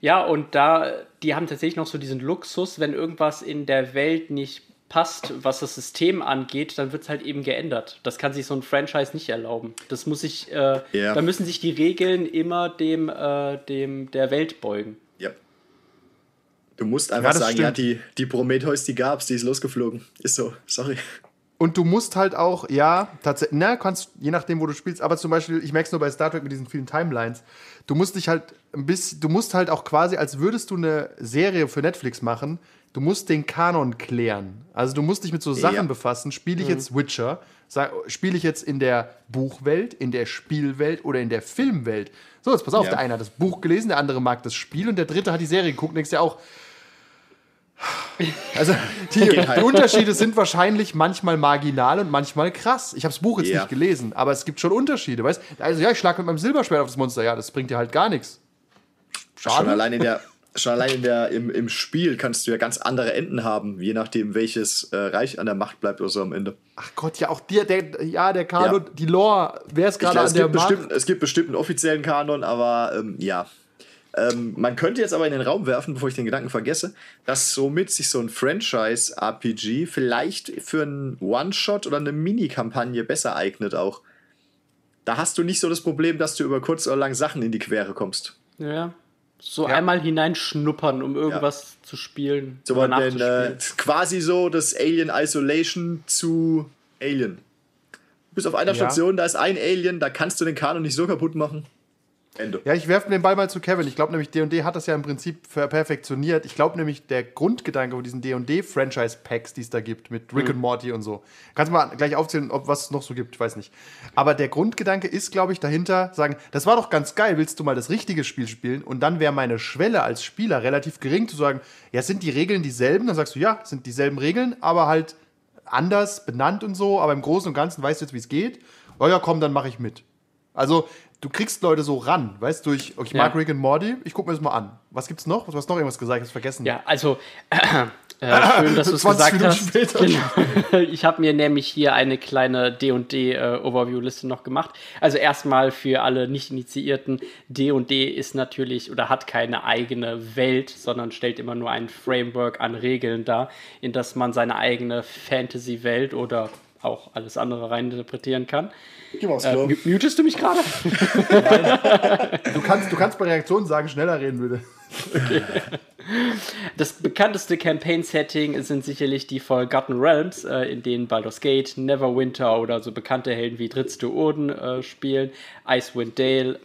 ja, und da, die haben tatsächlich noch so diesen Luxus, wenn irgendwas in der Welt nicht passt, was das System angeht, dann wird es halt eben geändert. Das kann sich so ein Franchise nicht erlauben. Das muss sich, äh, yeah. da müssen sich die Regeln immer dem, äh, dem der Welt beugen. Ja. Du musst einfach ja, sagen, stimmt. ja, die, die Prometheus, die gab's, die ist losgeflogen. Ist so, sorry. Und du musst halt auch, ja, tatsächlich, na, kannst, je nachdem, wo du spielst, aber zum Beispiel, ich merke es nur bei Star Trek mit diesen vielen Timelines, du musst dich halt ein bisschen, du musst halt auch quasi, als würdest du eine Serie für Netflix machen, du musst den Kanon klären. Also du musst dich mit so Sachen ja. befassen. Spiele ich mhm. jetzt Witcher? Spiele ich jetzt in der Buchwelt, in der Spielwelt oder in der Filmwelt? So, jetzt pass auf, ja. der eine hat das Buch gelesen, der andere mag das Spiel und der dritte hat die Serie geguckt und denkst ja auch, also die, die, Unterschiede sind wahrscheinlich manchmal marginal und manchmal krass. Ich habe das Buch jetzt ja. nicht gelesen, aber es gibt schon Unterschiede, weißt? Also ja, ich schlage mit meinem Silberschwert auf das Monster, ja, das bringt dir halt gar nichts. Schade. Schon allein in der schon allein in der, im, im Spiel kannst du ja ganz andere Enden haben, je nachdem, welches äh, Reich an der Macht bleibt oder so am Ende. Ach Gott, ja, auch dir, der, ja, der Kanon, ja. die Lore, wer ist gerade an der Macht? Bestimmt, es gibt bestimmt einen offiziellen Kanon, aber ähm, ja. Ähm, man könnte jetzt aber in den Raum werfen, bevor ich den Gedanken vergesse, dass somit sich so ein Franchise-RPG vielleicht für einen One-Shot oder eine Mini-Kampagne besser eignet auch. Da hast du nicht so das Problem, dass du über kurz oder lang Sachen in die Quere kommst. Ja, so ja. einmal hineinschnuppern, um irgendwas ja. zu spielen. So oder den, äh, quasi so das Alien Isolation zu Alien. Du bist auf einer ja. Station, da ist ein Alien, da kannst du den Kanon nicht so kaputt machen. Ende. Ja, ich werfe den Ball mal zu Kevin. Ich glaube nämlich, D&D hat das ja im Prinzip perfektioniert. Ich glaube nämlich, der Grundgedanke von diesen D&D-Franchise-Packs, die es da gibt, mit Rick mhm. und Morty und so. Kannst du mal gleich aufzählen, ob was es noch so gibt, ich weiß nicht. Aber der Grundgedanke ist, glaube ich, dahinter, sagen, das war doch ganz geil, willst du mal das richtige Spiel spielen? Und dann wäre meine Schwelle als Spieler relativ gering, zu sagen, ja, sind die Regeln dieselben? Dann sagst du, ja, sind dieselben Regeln, aber halt anders benannt und so, aber im Großen und Ganzen weißt du jetzt, wie es geht. Oh ja, komm, dann mache ich mit. Also, du kriegst Leute so ran, weißt du, ich, ich mag ja. Rick and Morty, ich gucke mir das mal an. Was gibt's noch? Du hast noch irgendwas gesagt, ich hab's vergessen. Ja, also äh, äh, schön, dass du es gesagt Minuten hast. Später. Genau. Ich habe mir nämlich hier eine kleine D&D äh, Overview-Liste noch gemacht. Also erstmal für alle Nicht-Initiierten, D&D ist natürlich oder hat keine eigene Welt, sondern stellt immer nur ein Framework an Regeln dar, in das man seine eigene Fantasy-Welt oder auch alles andere reininterpretieren kann. Geh mal aufs Klo. Äh, mutest du mich gerade? du, kannst, du kannst bei Reaktionen sagen, schneller reden würde. Okay. Das bekannteste Campaign-Setting sind sicherlich die Forgotten Realms, äh, in denen Baldur's Gate, Neverwinter oder so bekannte Helden wie Dritzte Urden äh, spielen, Icewind Dale,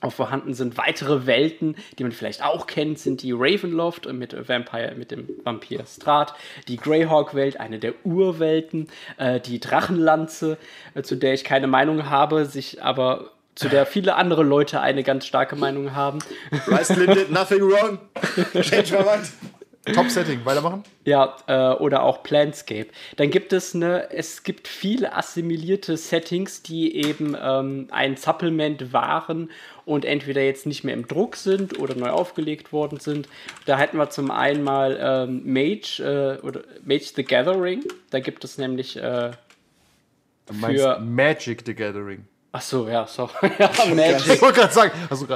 auch vorhanden sind weitere Welten, die man vielleicht auch kennt, sind die Ravenloft mit Vampire, mit dem Vampir Strat, die Greyhawk-Welt, eine der Urwelten, äh, die Drachenlanze, äh, zu der ich keine Meinung habe, sich aber zu der viele andere Leute eine ganz starke Meinung haben. Rice did nothing wrong. Change my mind. Top-Setting, weitermachen? Ja, äh, oder auch Planscape. Dann gibt es eine, es gibt viele assimilierte Settings, die eben ähm, ein Supplement waren und entweder jetzt nicht mehr im Druck sind oder neu aufgelegt worden sind. Da hätten wir zum einen mal ähm, Mage äh, oder Mage the Gathering. Da gibt es nämlich äh, für Magic the Gathering. Ach so, ja, sorry. ja, Magic. Ich wollte gerade sagen, hast du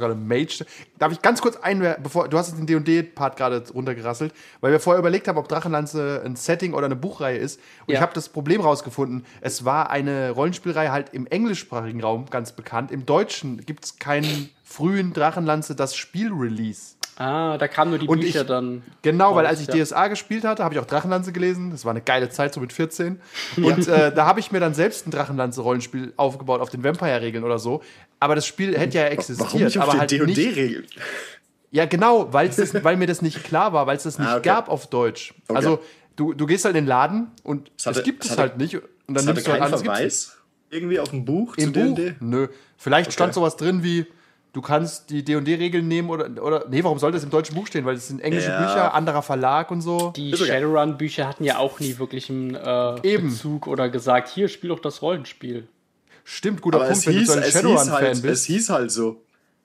gerade Mage? Darf ich ganz kurz einwerfen, bevor du hast den D&D-Part gerade runtergerasselt, weil wir vorher überlegt haben, ob Drachenlanze ein Setting oder eine Buchreihe ist. Und ja. ich habe das Problem rausgefunden. Es war eine Rollenspielreihe halt im englischsprachigen Raum ganz bekannt. Im Deutschen gibt es keinen frühen Drachenlanze das Spiel-Release. Ah, da kamen nur die und Bücher ich, dann. Genau, raus, weil als ich ja. DSA gespielt hatte, habe ich auch Drachenlanze gelesen. Das war eine geile Zeit, so mit 14. Und ja. äh, da habe ich mir dann selbst ein Drachenlanze-Rollenspiel aufgebaut auf den Vampire-Regeln oder so. Aber das Spiel hätte ja existiert. Warum nicht auf aber den halt D&D-Regeln? Ja, genau, das, weil mir das nicht klar war, weil es das nicht ah, okay. gab auf Deutsch. Okay. Also, du, du gehst halt in den Laden und es, hatte, es gibt es, hatte, halt nicht. Und dann nimmst du halt alles. Verweis? Irgendwie auf dem Buch Im zu Buch? Nö. Vielleicht okay. stand sowas drin wie du kannst die D&D-Regeln nehmen oder, oder, nee, warum sollte das im deutschen Buch stehen? Weil das sind englische ja. Bücher, anderer Verlag und so. Die Shadowrun-Bücher hatten ja auch nie wirklich einen äh, Bezug oder gesagt, hier, spiel doch das Rollenspiel. Stimmt, guter Aber Punkt, wenn hieß, du so ein Shadowrun-Fan halt, bist. Es hieß halt so.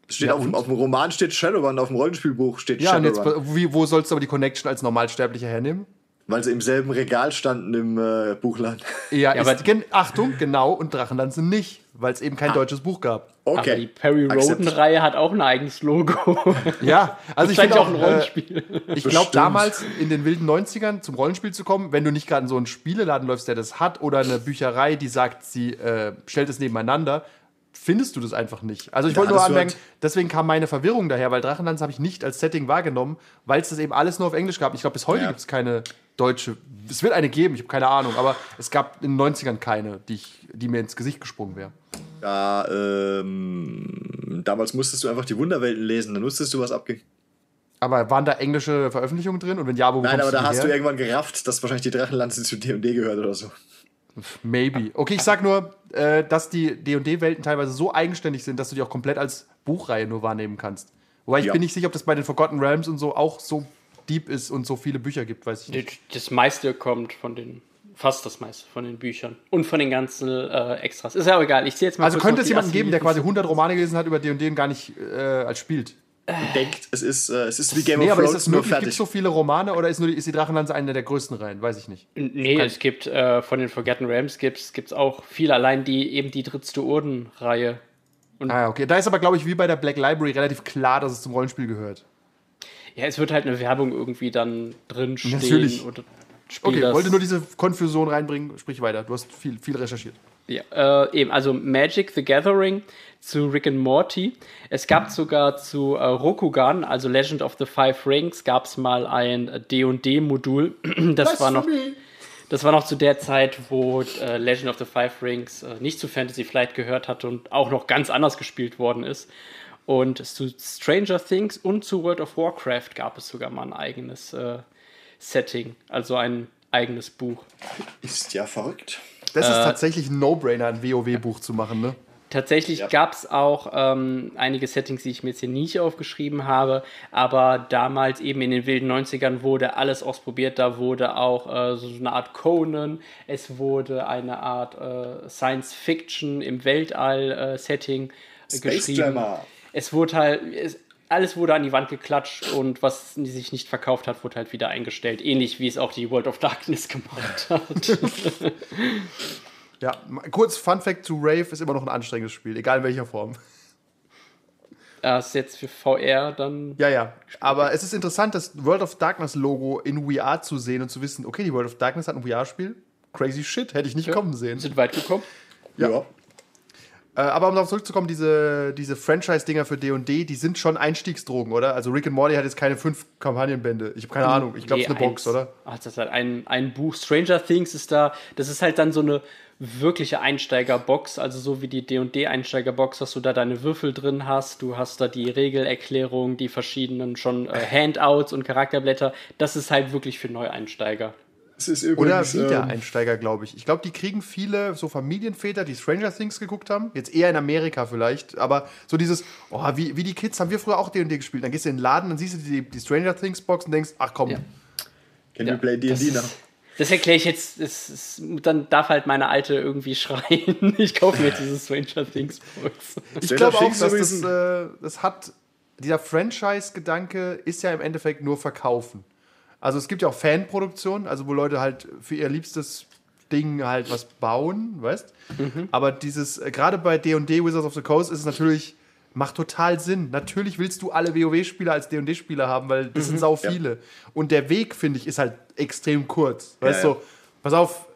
Steht ja, auf, auf, dem Roman steht Shadowrun, auf dem Rollenspielbuch steht ja, Shadowrun. Ja, und jetzt, wie, wo sollst du aber die Connection als Normalsterblicher hernehmen? Weil sie im selben Regal standen im äh, Buchland. Ja, ja aber gen Achtung, genau, und Drachenland sind nicht, weil es eben kein ah. deutsches Buch gab. Okay. Aber die Perry Roden-Reihe hat auch ein eigenes Logo. Ja, also ich finde auch ein Rollenspiel. Äh, ich glaube, damals in den wilden 90ern zum Rollenspiel zu kommen, wenn du nicht gerade in so einen Spieleladen läufst, der das hat, oder eine Bücherei, die sagt, sie äh, stellt es nebeneinander, findest du das einfach nicht. Also ich wollte nur anmerken, deswegen kam meine Verwirrung daher, weil Drachenlands habe ich nicht als Setting wahrgenommen, weil es das eben alles nur auf Englisch gab. Ich glaube, bis heute ja. gibt es keine deutsche. Es wird eine geben, ich habe keine Ahnung, aber es gab in den 90ern keine, die, ich, die mir ins Gesicht gesprungen wäre. Ja, ähm, damals musstest du einfach die Wunderwelten lesen, dann wusstest du, was abging. Aber waren da englische Veröffentlichungen drin? Und wenn ja, wo Nein, aber da hast her? du irgendwann gerafft, dass wahrscheinlich die Drachenlanze zu D&D gehört oder so. Maybe. Okay, ich sag nur, äh, dass die D&D-Welten teilweise so eigenständig sind, dass du die auch komplett als Buchreihe nur wahrnehmen kannst. Wobei ich ja. bin nicht sicher, ob das bei den Forgotten Realms und so auch so deep ist und so viele Bücher gibt, weiß ich nicht. Das meiste kommt von den, fast das meiste von den Büchern und von den ganzen äh, Extras. Ist ja auch egal, ich sehe jetzt mal Also könnte es jemanden geben, der quasi 100 Romane gelesen hat über D&D und gar nicht äh, als spielt? denkt, es ist, äh, es ist wie Game nee, of Thrones, aber ist es nur fertig. Gibt es so viele Romane oder ist, nur die, ist die Drachenlanze eine der größten Reihen? Weiß ich nicht. Nee, es gibt äh, von den Forgotten Realms gibt es auch viel, allein die eben die drittste Urden-Reihe. Ah, okay. Da ist aber, glaube ich, wie bei der Black Library relativ klar, dass es zum Rollenspiel gehört. Ja, es wird halt eine Werbung irgendwie dann drin stehen. Natürlich. Oder okay, wollte nur diese Konfusion reinbringen. Sprich weiter. Du hast viel, viel recherchiert. Ja, äh, eben, also Magic the Gathering zu Rick and Morty. Es gab sogar zu äh, Rokugan, also Legend of the Five Rings, gab es mal ein D&D-Modul. das das war noch... Das war noch zu der Zeit, wo äh, Legend of the Five Rings äh, nicht zu Fantasy Flight gehört hatte und auch noch ganz anders gespielt worden ist. Und zu Stranger Things und zu World of Warcraft gab es sogar mal ein eigenes äh, Setting, also ein eigenes Buch. Ist ja verrückt. Das ist äh, tatsächlich ein No-Brainer, ein WoW-Buch zu machen, ne? Tatsächlich ja. gab es auch ähm, einige Settings, die ich mir jetzt hier nicht aufgeschrieben habe, aber damals eben in den wilden 90ern wurde alles ausprobiert. Da wurde auch äh, so eine Art Conan, es wurde eine Art äh, Science Fiction im Weltall-Setting äh, geschrieben. Drama. Es wurde halt, es, alles wurde an die Wand geklatscht und was sich nicht verkauft hat, wurde halt wieder eingestellt. Ähnlich wie es auch die World of Darkness gemacht hat. ja, kurz Fun Fact zu Rave ist immer noch ein anstrengendes Spiel, egal in welcher Form. Das ist jetzt für VR dann. Ja, ja. Aber es ist interessant, das World of Darkness Logo in VR zu sehen und zu wissen, okay, die World of Darkness hat ein VR-Spiel. Crazy shit, hätte ich nicht ja, kommen sehen. Sind weit gekommen. Ja. ja. Äh, aber um darauf zurückzukommen, diese, diese Franchise-Dinger für D&D, die sind schon Einstiegsdrogen, oder? Also Rick and Morty hat jetzt keine fünf Kampagnenbände. Ich habe keine Ahnung. Ich glaube, es ist eine Box, oder? Ach, das ist halt ein, ein Buch. Stranger Things ist da. Das ist halt dann so eine wirkliche Einsteigerbox. Also so wie die D&D-Einsteigerbox, dass du da deine Würfel drin hast. Du hast da die Regelerklärung, die verschiedenen schon äh, Handouts und Charakterblätter. Das ist halt wirklich für Neueinsteiger. Übrigens, Oder Wiedereinsteiger, ähm, glaube ich. Ich glaube, die kriegen viele so Familienväter, die Stranger Things geguckt haben. Jetzt eher in Amerika vielleicht. Aber so dieses, oh, wie, wie die Kids haben wir früher auch D&D gespielt. Dann gehst du in den Laden, dann siehst du die, die Stranger Things Box und denkst, ach komm. Ja. Can ja, you play D&D now? Das erkläre ich jetzt, das ist, dann darf halt meine Alte irgendwie schreien. Ich kaufe mir jetzt diese Stranger Things Box. Ich glaube auch, dass das, äh, das hat, dieser Franchise-Gedanke ist ja im Endeffekt nur verkaufen. Also es gibt ja auch Fanproduktionen, also wo Leute halt für ihr liebstes Ding halt was bauen, weißt? Mhm. Aber dieses, äh, gerade bei D&D Wizards of the Coast ist es natürlich, macht total Sinn. Natürlich willst du alle WoW-Spieler als D&D-Spieler haben, weil das mhm. sind sau viele. Ja. Und der Weg, finde ich, ist halt extrem kurz. Weißt du, ja, ja. so, pass auf,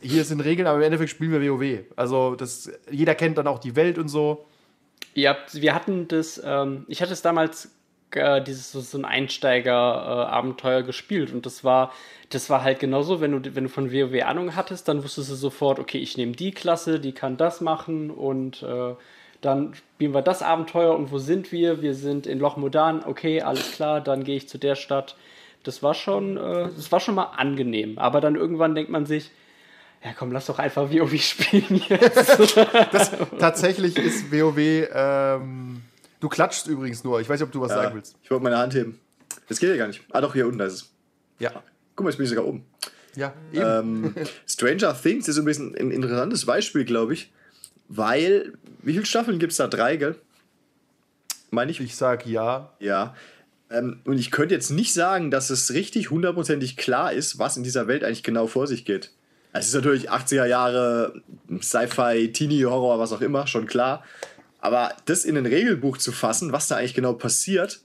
hier sind Regeln, aber im Endeffekt spielen wir WoW. Also das, jeder kennt dann auch die Welt und so. Ja, wir hatten das, ähm, ich hatte es damals äh, dieses so, ein Einsteiger-Abenteuer gespielt und das war das war halt genauso, wenn du wenn du von WoW Ahnung hattest, dann wusstest du sofort, okay, ich nehme die Klasse, die kann das machen und äh, dann spielen wir das Abenteuer und wo sind wir? Wir sind in Loch Modan, okay, alles klar, dann gehe ich zu der Stadt. Das war schon, äh, das war schon mal angenehm. Aber dann irgendwann denkt man sich, ja komm, lass doch einfach WoW spielen jetzt. das, tatsächlich ist WoW ähm, Du klatschst übrigens nur. Ich weiß nicht, ob du was ja, sagen willst. Ich wollte meine Hand heben. Das geht ja gar nicht. Ah, doch, hier unten ist es. Ja. Guck mal, jetzt bin ich sogar oben. Ja, eben. Ähm, Stranger Things ist ein bisschen ein interessantes Beispiel, glaube ich. Weil, wie viele Staffeln gibt es da? Drei, gell? meine ich. Ich sag ja. Ja. Ähm, und ich könnte jetzt nicht sagen, dass es richtig hundertprozentig klar ist, was in dieser Welt eigentlich genau vor sich geht. Es ist natürlich 80er Jahre Sci-Fi, Teenie-Horror, was auch immer, schon klar. Aber das in ein Regelbuch zu fassen, was da eigentlich genau passiert,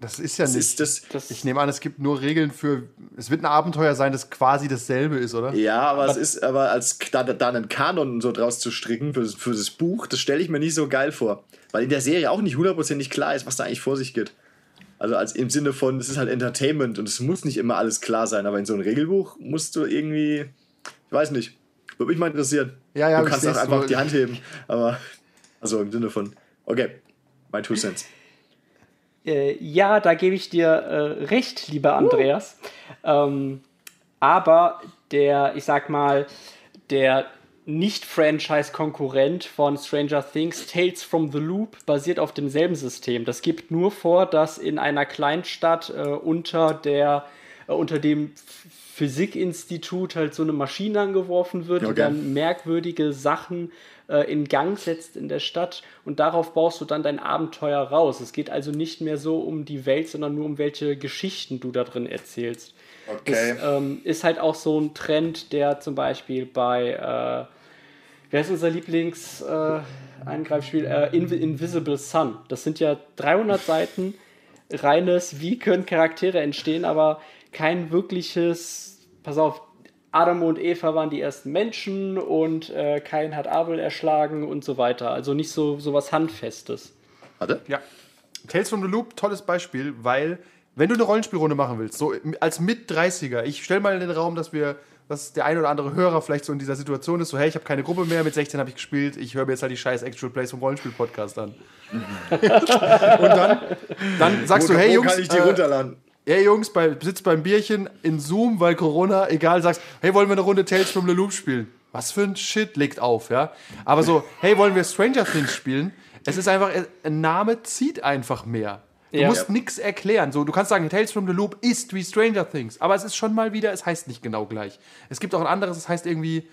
das ist ja das nicht. ist das. Das- ich nehme an, es gibt nur Regeln für. Es wird ein Abenteuer sein, das quasi dasselbe ist, oder? Ja, aber, es ist aber als da, da einen Kanon so draus zu stricken für, für das Buch, das stelle ich mir nicht so geil vor. Weil in der Serie auch nicht hundertprozentig klar ist, was da eigentlich vor sich geht. Also als im Sinne von, es ist halt Entertainment und es muss nicht immer alles klar sein, aber in so einem Regelbuch musst du irgendwie, ich weiß nicht, würde mich mal interessieren. Ja, ja, du kannst auch einfach so. die Hand heben, aber also im Sinne von, okay, my two cents. Äh, ja, da gebe ich dir äh, recht, lieber Andreas. Ähm, aber der, ich sag mal, der Nicht-Franchise-Konkurrent von Stranger Things, Tales from the Loop, basiert auf demselben System. Das gibt nur vor, dass in einer Kleinstadt äh, unter der äh, unter dem Physikinstitut halt so eine Maschine angeworfen wird, die Okay. dann merkwürdige Sachen äh, in Gang setzt in der Stadt und darauf baust du dann dein Abenteuer raus. Es geht also nicht mehr so um die Welt, sondern nur um welche Geschichten du da drin erzählst. Okay. Das ähm, ist halt auch so ein Trend, der zum Beispiel bei, äh, wer ist unser Lieblings äh? Äh, Invi Invisible Sun. Das sind ja 300 Seiten reines, wie können Charaktere entstehen, aber kein wirkliches, pass auf, Adam und Eva waren die ersten Menschen und äh, Kain hat Abel erschlagen und so weiter. Also nicht so, so was Handfestes. Warte. Ja. Tales from the Loop, tolles Beispiel, weil, wenn du eine Rollenspielrunde machen willst, so als Mit-30er, ich stelle mal in den Raum, dass wir, dass der ein oder andere Hörer vielleicht so in dieser Situation ist, so, hey, ich habe keine Gruppe mehr, mit 16 habe ich gespielt, ich höre mir jetzt halt die scheiß Actual Plays vom Rollenspiel-Podcast an. Und dann, dann sagst wo, du, hey wo Jungs, kann ich die äh, hey Jungs, bei, sitzt beim Bierchen in Zoom, weil Corona, egal, sagst, hey, wollen wir eine Runde Tales from the Loop spielen? Was für ein Shit legt auf, ja? Aber so, hey, wollen wir Stranger Things spielen? Es ist einfach, ein Name zieht einfach mehr. Du Ja. musst nichts erklären. So, du kannst sagen, Tales from the Loop ist wie Stranger Things, aber es ist schon mal wieder, es heißt nicht genau gleich. Es gibt auch ein anderes, es heißt irgendwie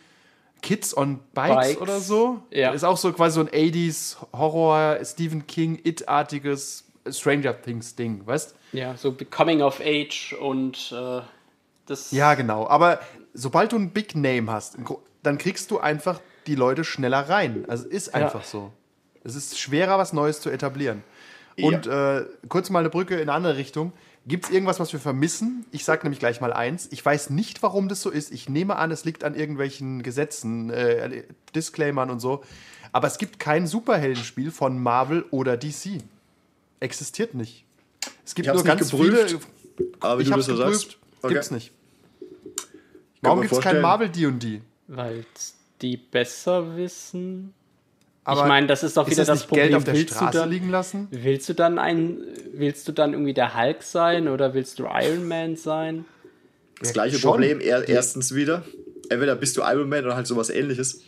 Kids on Bikes, Bikes. oder so. Ja. Ist auch so quasi so ein 80s Horror, Stephen King, It-artiges Stranger Things Ding, weißt Ja, so Coming of Age und äh, das. Ja, genau. Aber sobald du ein Big Name hast, dann kriegst du einfach die Leute schneller rein. Also ist einfach so. Es ist schwerer, was Neues zu etablieren. Und äh, kurz mal eine Brücke in eine andere Richtung. Gibt es irgendwas, was wir vermissen? Ich sage nämlich gleich mal eins. Ich weiß nicht, warum das so ist. Ich nehme an, es liegt an irgendwelchen Gesetzen, äh, Disclaimern und so. Aber es gibt kein Superheldenspiel von Marvel oder DC. Existiert nicht. Es gibt nur ganz geprüft, viele. Aber wie ich du hab's das so geprüft. sagst. Okay. Gibt's nicht. Warum gibt es kein. Marvel D&D? Weil die besser wissen. Aber ich meine, das ist doch ist wieder das das, nicht Problem. Geld auf der willst, du Straße dann, liegen lassen? willst du dann ein, willst du dann irgendwie der Hulk sein oder willst du Iron Man sein? Das gleiche schon. Problem, er, erstens wieder. Entweder bist du Iron Man oder halt sowas ähnliches.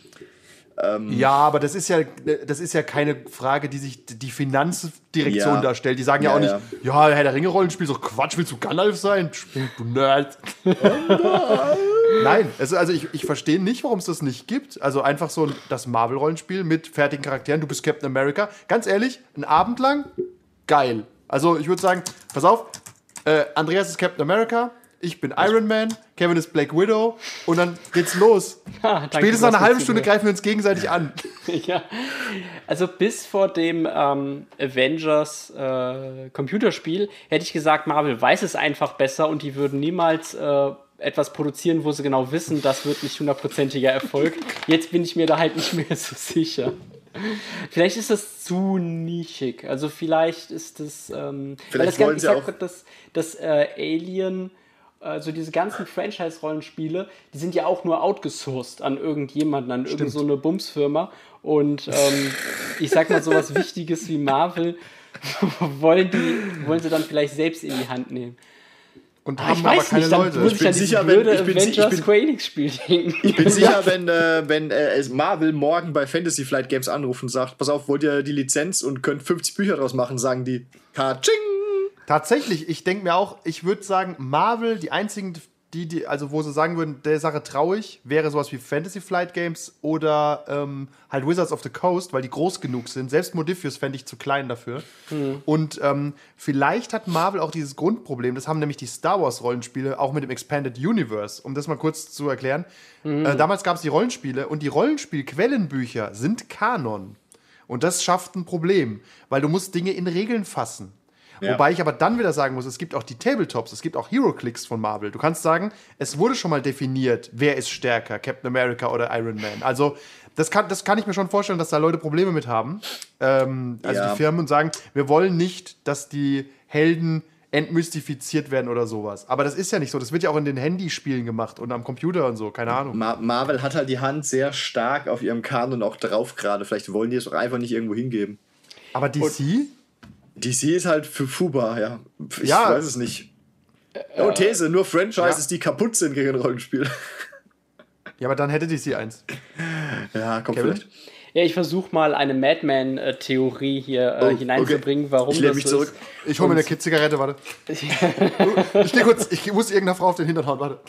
Ja, aber das ist ja, das ist ja keine Frage, die sich die Finanzdirektion Ja. darstellt. Die sagen ja, Ja, auch nicht, ja, Herr der Ringe Rollenspiel, so Quatsch, willst du Gandalf sein? Du Nerd. Nein, also, also ich, ich verstehe nicht, warum es das nicht gibt. Also einfach so das Marvel-Rollenspiel mit fertigen Charakteren. Du bist Captain America. Ganz ehrlich, ein Abend lang, geil. Also ich würde sagen, pass auf, äh, Andreas ist Captain America, ich bin Iron Man, Kevin ist Black Widow und dann geht's los. Ah, danke, Spätestens nach einer halben Stunde greifen wir uns gegenseitig an. ja. Also bis vor dem ähm, Avengers äh, Computerspiel hätte ich gesagt, Marvel weiß es einfach besser und die würden niemals äh, etwas produzieren, wo sie genau wissen, das wird nicht hundertprozentiger Erfolg. Jetzt bin ich mir da halt nicht mehr so sicher. Vielleicht ist das zu nischig. Also vielleicht ist das. Ähm, Vielleicht das wollen ich sie auch- das, das äh, Alien, also diese ganzen Franchise-Rollenspiele, die sind ja auch nur outgesourced an irgendjemanden, an irgendeine so eine Bumsfirma. Und ähm, ich sag mal, sowas Wichtiges wie Marvel wollen, die, wollen sie dann vielleicht selbst in die Hand nehmen. Und Ah, haben ich aber weiß keine nicht, Leute. ich, bin sicher, wenn- ich bin ich bin-. Ich bin sicher, wenn, äh, wenn äh, Marvel morgen bei Fantasy Flight Games anruft und sagt, pass auf, wollt ihr die Lizenz und könnt 50 Bücher draus machen, sagen die, Kaching! Tatsächlich, ich denke mir auch, ich würde sagen, Marvel, die einzigen die, die, also wo sie sagen würden, der Sache traurig, wäre sowas wie Fantasy Flight Games oder ähm, halt Wizards of the Coast, weil die groß genug sind. Selbst Modifius fände ich zu klein dafür. Mhm. Und ähm, vielleicht hat Marvel auch dieses Grundproblem, das haben nämlich die Star Wars Rollenspiele, auch mit dem Expanded Universe, um das mal kurz zu erklären. Mhm. Äh, damals gab es die Rollenspiele und die Rollenspiel-Quellenbücher sind Kanon. Und das schafft ein Problem, weil du musst Dinge in Regeln fassen. Ja. Wobei ich aber dann wieder sagen muss, es gibt auch die Tabletops, es gibt auch Hero-Clicks von Marvel. Du kannst sagen, es wurde schon mal definiert, wer ist stärker, Captain America oder Iron Man. Also das kann, das kann ich mir schon vorstellen, dass da Leute Probleme mit haben. Ähm, also ja. die Firmen und sagen, wir wollen nicht, dass die Helden entmystifiziert werden oder sowas. Aber das ist ja nicht so. Das wird ja auch in den Handyspielen gemacht und am Computer und so. Keine Ahnung. Ma Marvel hat halt die Hand sehr stark auf ihrem Kanon auch drauf gerade. Vielleicht wollen die es auch einfach nicht irgendwo hingeben. Aber DC? Und DC ist halt für Fuba, ja. Ich ja. weiß es nicht. Äh, oh, These, nur Franchises, ja. die kaputt sind gegen ein Rollenspiel. Ja, aber dann hätte DC eins. Ja, kommt Kevin? vielleicht. Ja, ich versuche mal eine Madman-Theorie hier äh, oh, hineinzubringen, okay. warum ich das mich ist. zurück. Ich hole mir eine Zigarette, warte. ich gehe kurz, ich muss irgendeiner Frau auf den Hintern hauen, warte.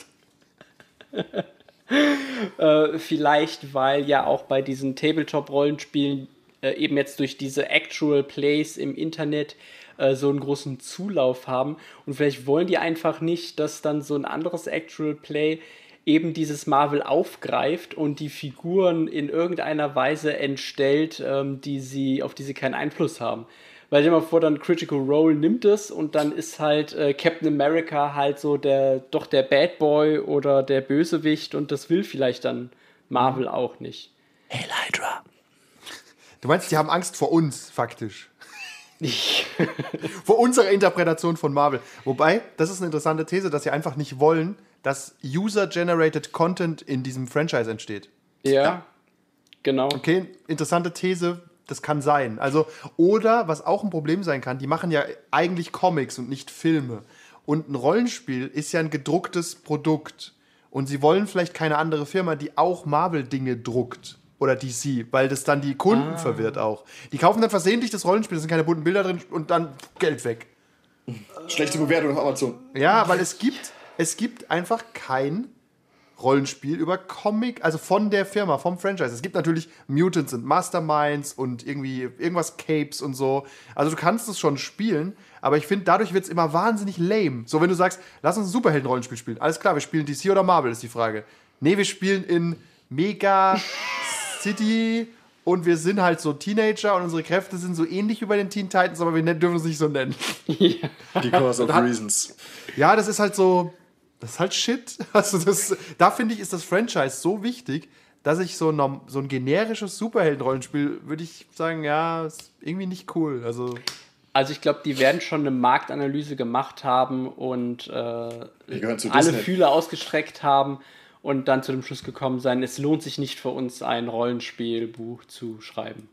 äh, vielleicht, weil ja auch bei diesen Tabletop-Rollenspielen äh, eben jetzt durch diese Actual Plays im Internet äh, so einen großen Zulauf haben. Und vielleicht wollen die einfach nicht, dass dann so ein anderes Actual Play eben dieses Marvel aufgreift und die Figuren in irgendeiner Weise entstellt, ähm, die sie, auf die sie keinen Einfluss haben. Weil dir mal vor, dann Critical Role nimmt es und dann ist halt äh, Captain America halt so der, doch der Bad Boy oder der Bösewicht und das will vielleicht dann Marvel auch nicht. Hey Hydra. Du meinst, die haben Angst vor uns, faktisch. vor unserer Interpretation von Marvel. Wobei, das ist eine interessante These, dass sie einfach nicht wollen, dass User-Generated Content in diesem Franchise entsteht. Ja, ja, genau. Okay, interessante These, das kann sein. Also, oder was auch ein Problem sein kann, die machen ja eigentlich Comics und nicht Filme. Und ein Rollenspiel ist ja ein gedrucktes Produkt. Und sie wollen vielleicht keine andere Firma, die auch Marvel-Dinge druckt oder DC, weil das dann die Kunden ah. verwirrt auch. Die kaufen dann versehentlich das Rollenspiel, da sind keine bunten Bilder drin und dann Geld weg. Schlechte Bewertung auf Amazon. Ja, weil es gibt, es gibt einfach kein Rollenspiel über Comic, also von der Firma, vom Franchise. Es gibt natürlich Mutants und Masterminds und irgendwie irgendwas Capes und so. Also du kannst es schon spielen, aber ich finde, dadurch wird es immer wahnsinnig lame. So, wenn du sagst, lass uns ein Superhelden-Rollenspiel spielen. Alles klar, wir spielen DC oder Marvel, ist die Frage. Nee, wir spielen in mega City und wir sind halt so Teenager und unsere Kräfte sind so ähnlich wie bei den Teen Titans, aber wir dürfen es nicht so nennen. Because of reasons. Ja, das ist halt so, das ist halt Shit. Also das, da finde ich, ist das Franchise so wichtig, dass ich so ein, so ein generisches Superhelden-Rollenspiel, würde ich sagen, ja, ist irgendwie nicht cool. Also, also ich glaube, die werden schon eine Marktanalyse gemacht haben und äh, alle Fühler ausgestreckt haben und dann zu dem Schluss gekommen sein, es lohnt sich nicht für uns, ein Rollenspielbuch zu schreiben.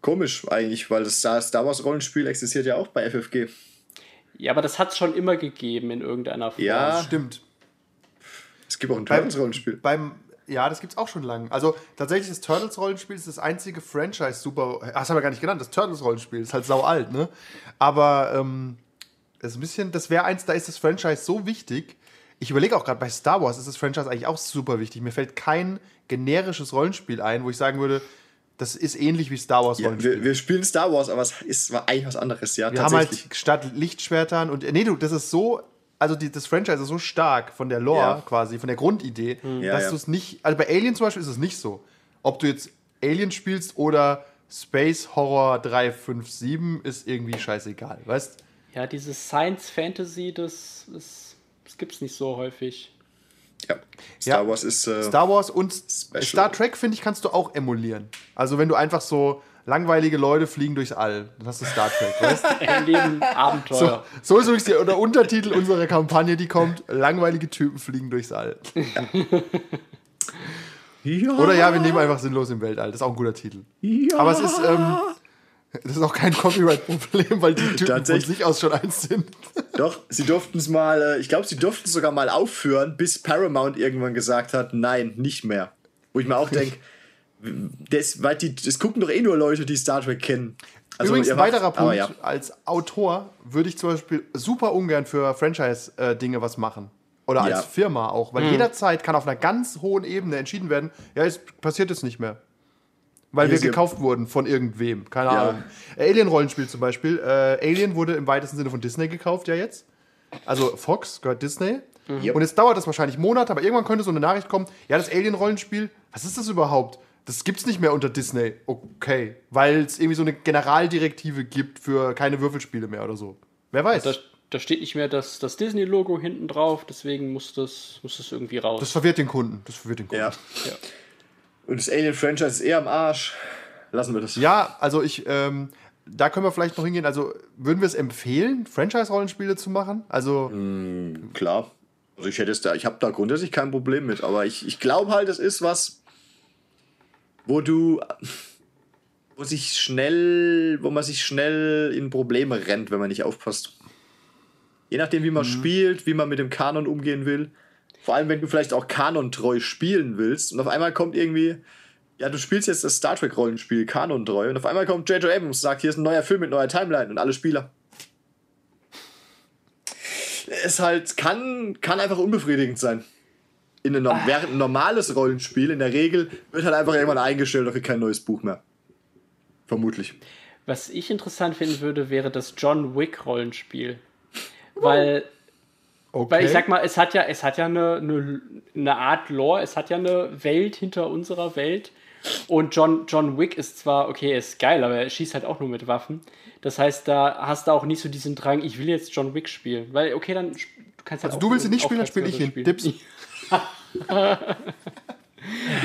Komisch eigentlich, weil das Star Wars Rollenspiel existiert ja auch bei FFG. Ja, aber das hat es schon immer gegeben in irgendeiner Form. Ja, stimmt. Es gibt auch ein Turtles-Rollenspiel. Beim, ja, das gibt es auch schon lange. Also tatsächlich, das Turtles-Rollenspiel ist das einzige Franchise super. Ach, das haben wir gar nicht genannt. Das Turtles-Rollenspiel ist halt sau alt, ne? Aber ähm, das ist ein bisschen, das wäre eins, da ist das Franchise so wichtig, ich überlege auch gerade, bei Star Wars ist das Franchise eigentlich auch super wichtig. Mir fällt kein generisches Rollenspiel ein, wo ich sagen würde, das ist ähnlich wie Star Wars Rollenspiel. Ja, wir, wir, spielen Star Wars, aber es ist war eigentlich was anderes, ja. Wir haben halt statt Lichtschwertern und. Nee, du, das ist so. Also die, das Franchise ist so stark von der Lore ja. quasi, von der Grundidee, mhm. dass ja, du es nicht. Also bei Alien zum Beispiel ist es nicht so. Ob du jetzt Alien spielst oder Space Horror 357 ist irgendwie scheißegal, weißt Ja, dieses Science Fantasy, das ist das gibt es nicht so häufig. Ja, Star ja, Wars ist. Äh, Star Wars und special. Star Trek, finde ich, kannst du auch emulieren. Also, wenn du einfach so langweilige Leute fliegen durchs All, dann hast du Star Trek, weißt du? Abenteuer. So, so ist übrigens der, der Untertitel unserer Kampagne, die kommt: Langweilige Typen fliegen durchs All. Ja. ja. Oder ja, wir nehmen einfach sinnlos im Weltall. Das ist auch ein guter Titel. Ja. Aber es ist. Ähm, das ist auch kein Copyright-Problem, weil die Typen von sich aus schon eins sind. Doch, sie durften es mal, äh, ich glaube, sie durften es sogar mal aufführen, bis Paramount irgendwann gesagt hat, nein, nicht mehr. Wo ich mir auch denke, das, weil die, das gucken doch eh nur Leute, die Star Trek kennen. Also Übrigens, ein weiterer Punkt, ja. als Autor würde ich zum Beispiel super ungern für Franchise-Dinge was machen. Oder Ja. als Firma auch. Weil jederzeit kann auf einer ganz hohen Ebene entschieden werden, ja, es passiert jetzt nicht mehr. Weil wir gekauft wurden von irgendwem. Keine Ja. Ahnung. Alien-Rollenspiel zum Beispiel. Äh, Alien wurde im weitesten Sinne von Disney gekauft, ja jetzt. Also Fox gehört Disney. Yep. Und jetzt dauert das wahrscheinlich Monate, aber irgendwann könnte so eine Nachricht kommen, ja, das Alien-Rollenspiel, was ist das überhaupt? Das gibt's nicht mehr unter Disney. Okay. Weil es irgendwie so eine Generaldirektive gibt für keine Würfelspiele mehr oder so. Wer weiß. Da, da steht nicht mehr das, das Disney-Logo hinten drauf, deswegen muss das, muss das irgendwie raus. Das verwirrt den Kunden. Das verwirrt den Kunden. Ja. Ja. Und das Alien-Franchise ist eher am Arsch. Lassen wir das. Ja, also ich, ähm, da können wir vielleicht noch hingehen. Also würden wir es empfehlen, Franchise-Rollenspiele zu machen? Also, Klar. Also ich hätte es da, ich habe da grundsätzlich kein Problem mit, aber ich, ich glaube halt, es ist was, wo du, wo sich schnell, wo man sich schnell in Probleme rennt, wenn man nicht aufpasst. Je nachdem, wie man spielt, wie man mit dem Kanon umgehen will. Vor allem, wenn du vielleicht auch kanontreu spielen willst und auf einmal kommt irgendwie, ja, du spielst jetzt das Star Trek Rollenspiel kanontreu und auf einmal kommt J.J. Abrams und sagt, hier ist ein neuer Film mit neuer Timeline und alle Spieler es halt kann, kann einfach unbefriedigend sein. In einem, während ein normales Rollenspiel in der Regel wird halt einfach irgendwann eingestellt, dafür kein neues Buch mehr. Vermutlich. Was ich interessant finden würde, wäre das John Wick-Rollenspiel. Weil, okay. weil ich sag mal, es hat ja, es hat ja eine, eine, eine Art Lore, es hat ja eine Welt hinter unserer Welt. Und John, John Wick ist zwar, okay, er ist geil, aber er schießt halt auch nur mit Waffen. Das heißt, da hast du auch nicht so diesen Drang, ich will jetzt John Wick spielen. Weil, okay, dann du kannst halt Also auch du willst ihn nicht spielen, dann spiele ich ihn. spielen. Dips.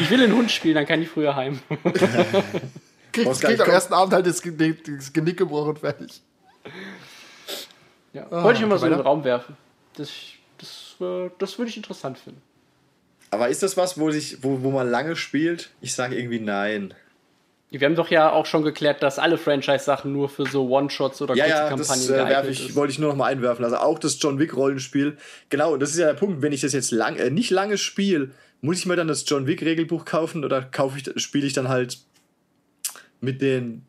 Ich will einen Hund spielen, dann kann ich früher heim. Kriegt, nicht am ersten Abend halt das Genick, das Genick gebrochen und fertig. Ja. Wollte ich nur mal so in den Raum werfen. Das, das, äh, das würde ich interessant finden. Aber ist das was, wo, sich, wo, wo man lange spielt? Ich sage irgendwie nein. Wir haben doch ja auch schon geklärt, dass alle Franchise-Sachen nur für so One-Shots oder Ja, kurze ja, das Kampagnen äh, werf ich, wollte ich nur noch mal einwerfen. Also auch das John Wick Rollenspiel. Genau, das ist ja der Punkt. Wenn ich das jetzt lang, äh, nicht lange spiele, muss ich mir dann das John Wick Regelbuch kaufen oder kaufe ich, spiele ich dann halt mit den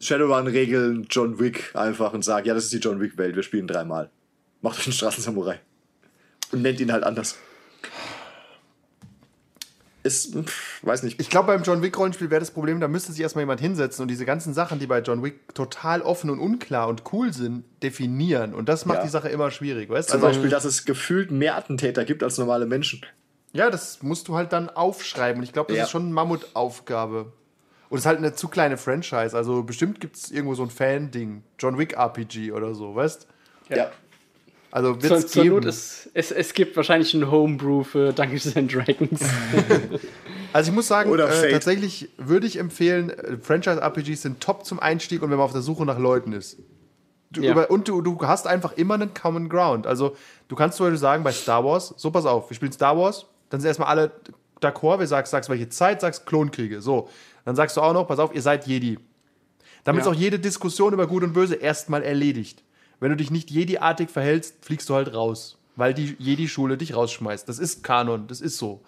Shadowrun-Regeln John Wick einfach und sage, ja, das ist die John Wick-Welt, wir spielen dreimal. Macht euch einen Straßensamurai. Und nennt ihn halt anders. Ist, pff, weiß nicht. Ich glaube, beim John Wick-Rollenspiel wäre das Problem, da müsste sich erstmal jemand hinsetzen und diese ganzen Sachen, die bei John Wick total offen und unklar und cool sind, definieren. Und das macht Ja. die Sache immer schwierig, weißt du? Zum Also, Beispiel, dass es gefühlt mehr Attentäter gibt als normale Menschen. ja, das musst du halt dann aufschreiben. Und ich glaube, das Ja. ist schon eine Mammutaufgabe. Und es ist halt eine zu kleine Franchise. Also bestimmt gibt es irgendwo so ein Fan-Ding. John Wick RPG oder so, weißt Ja. Also wird Zur, geben. Not ist, es, es gibt wahrscheinlich ein Homebrew für Dungeons and Dragons. Also ich muss sagen, Oder äh, tatsächlich würde ich empfehlen, äh, Franchise-RPGs sind top zum Einstieg und wenn man auf der Suche nach Leuten ist. Du, Ja. über, und du, du hast einfach immer einen Common Ground. Also du kannst zum Beispiel sagen, bei Star Wars, so pass auf, wir spielen Star Wars, dann sind erstmal alle d'accord, wir sagst, sagst welche Zeit, sagst Klonkriege. So, dann sagst du auch noch, pass auf, ihr seid Jedi. Damit Ja. ist auch jede Diskussion über Gut und Böse erstmal erledigt. Wenn du dich nicht Jedi-artig verhältst, fliegst du halt raus, weil die Jedi-Schule dich rausschmeißt. Das ist Kanon, das ist so.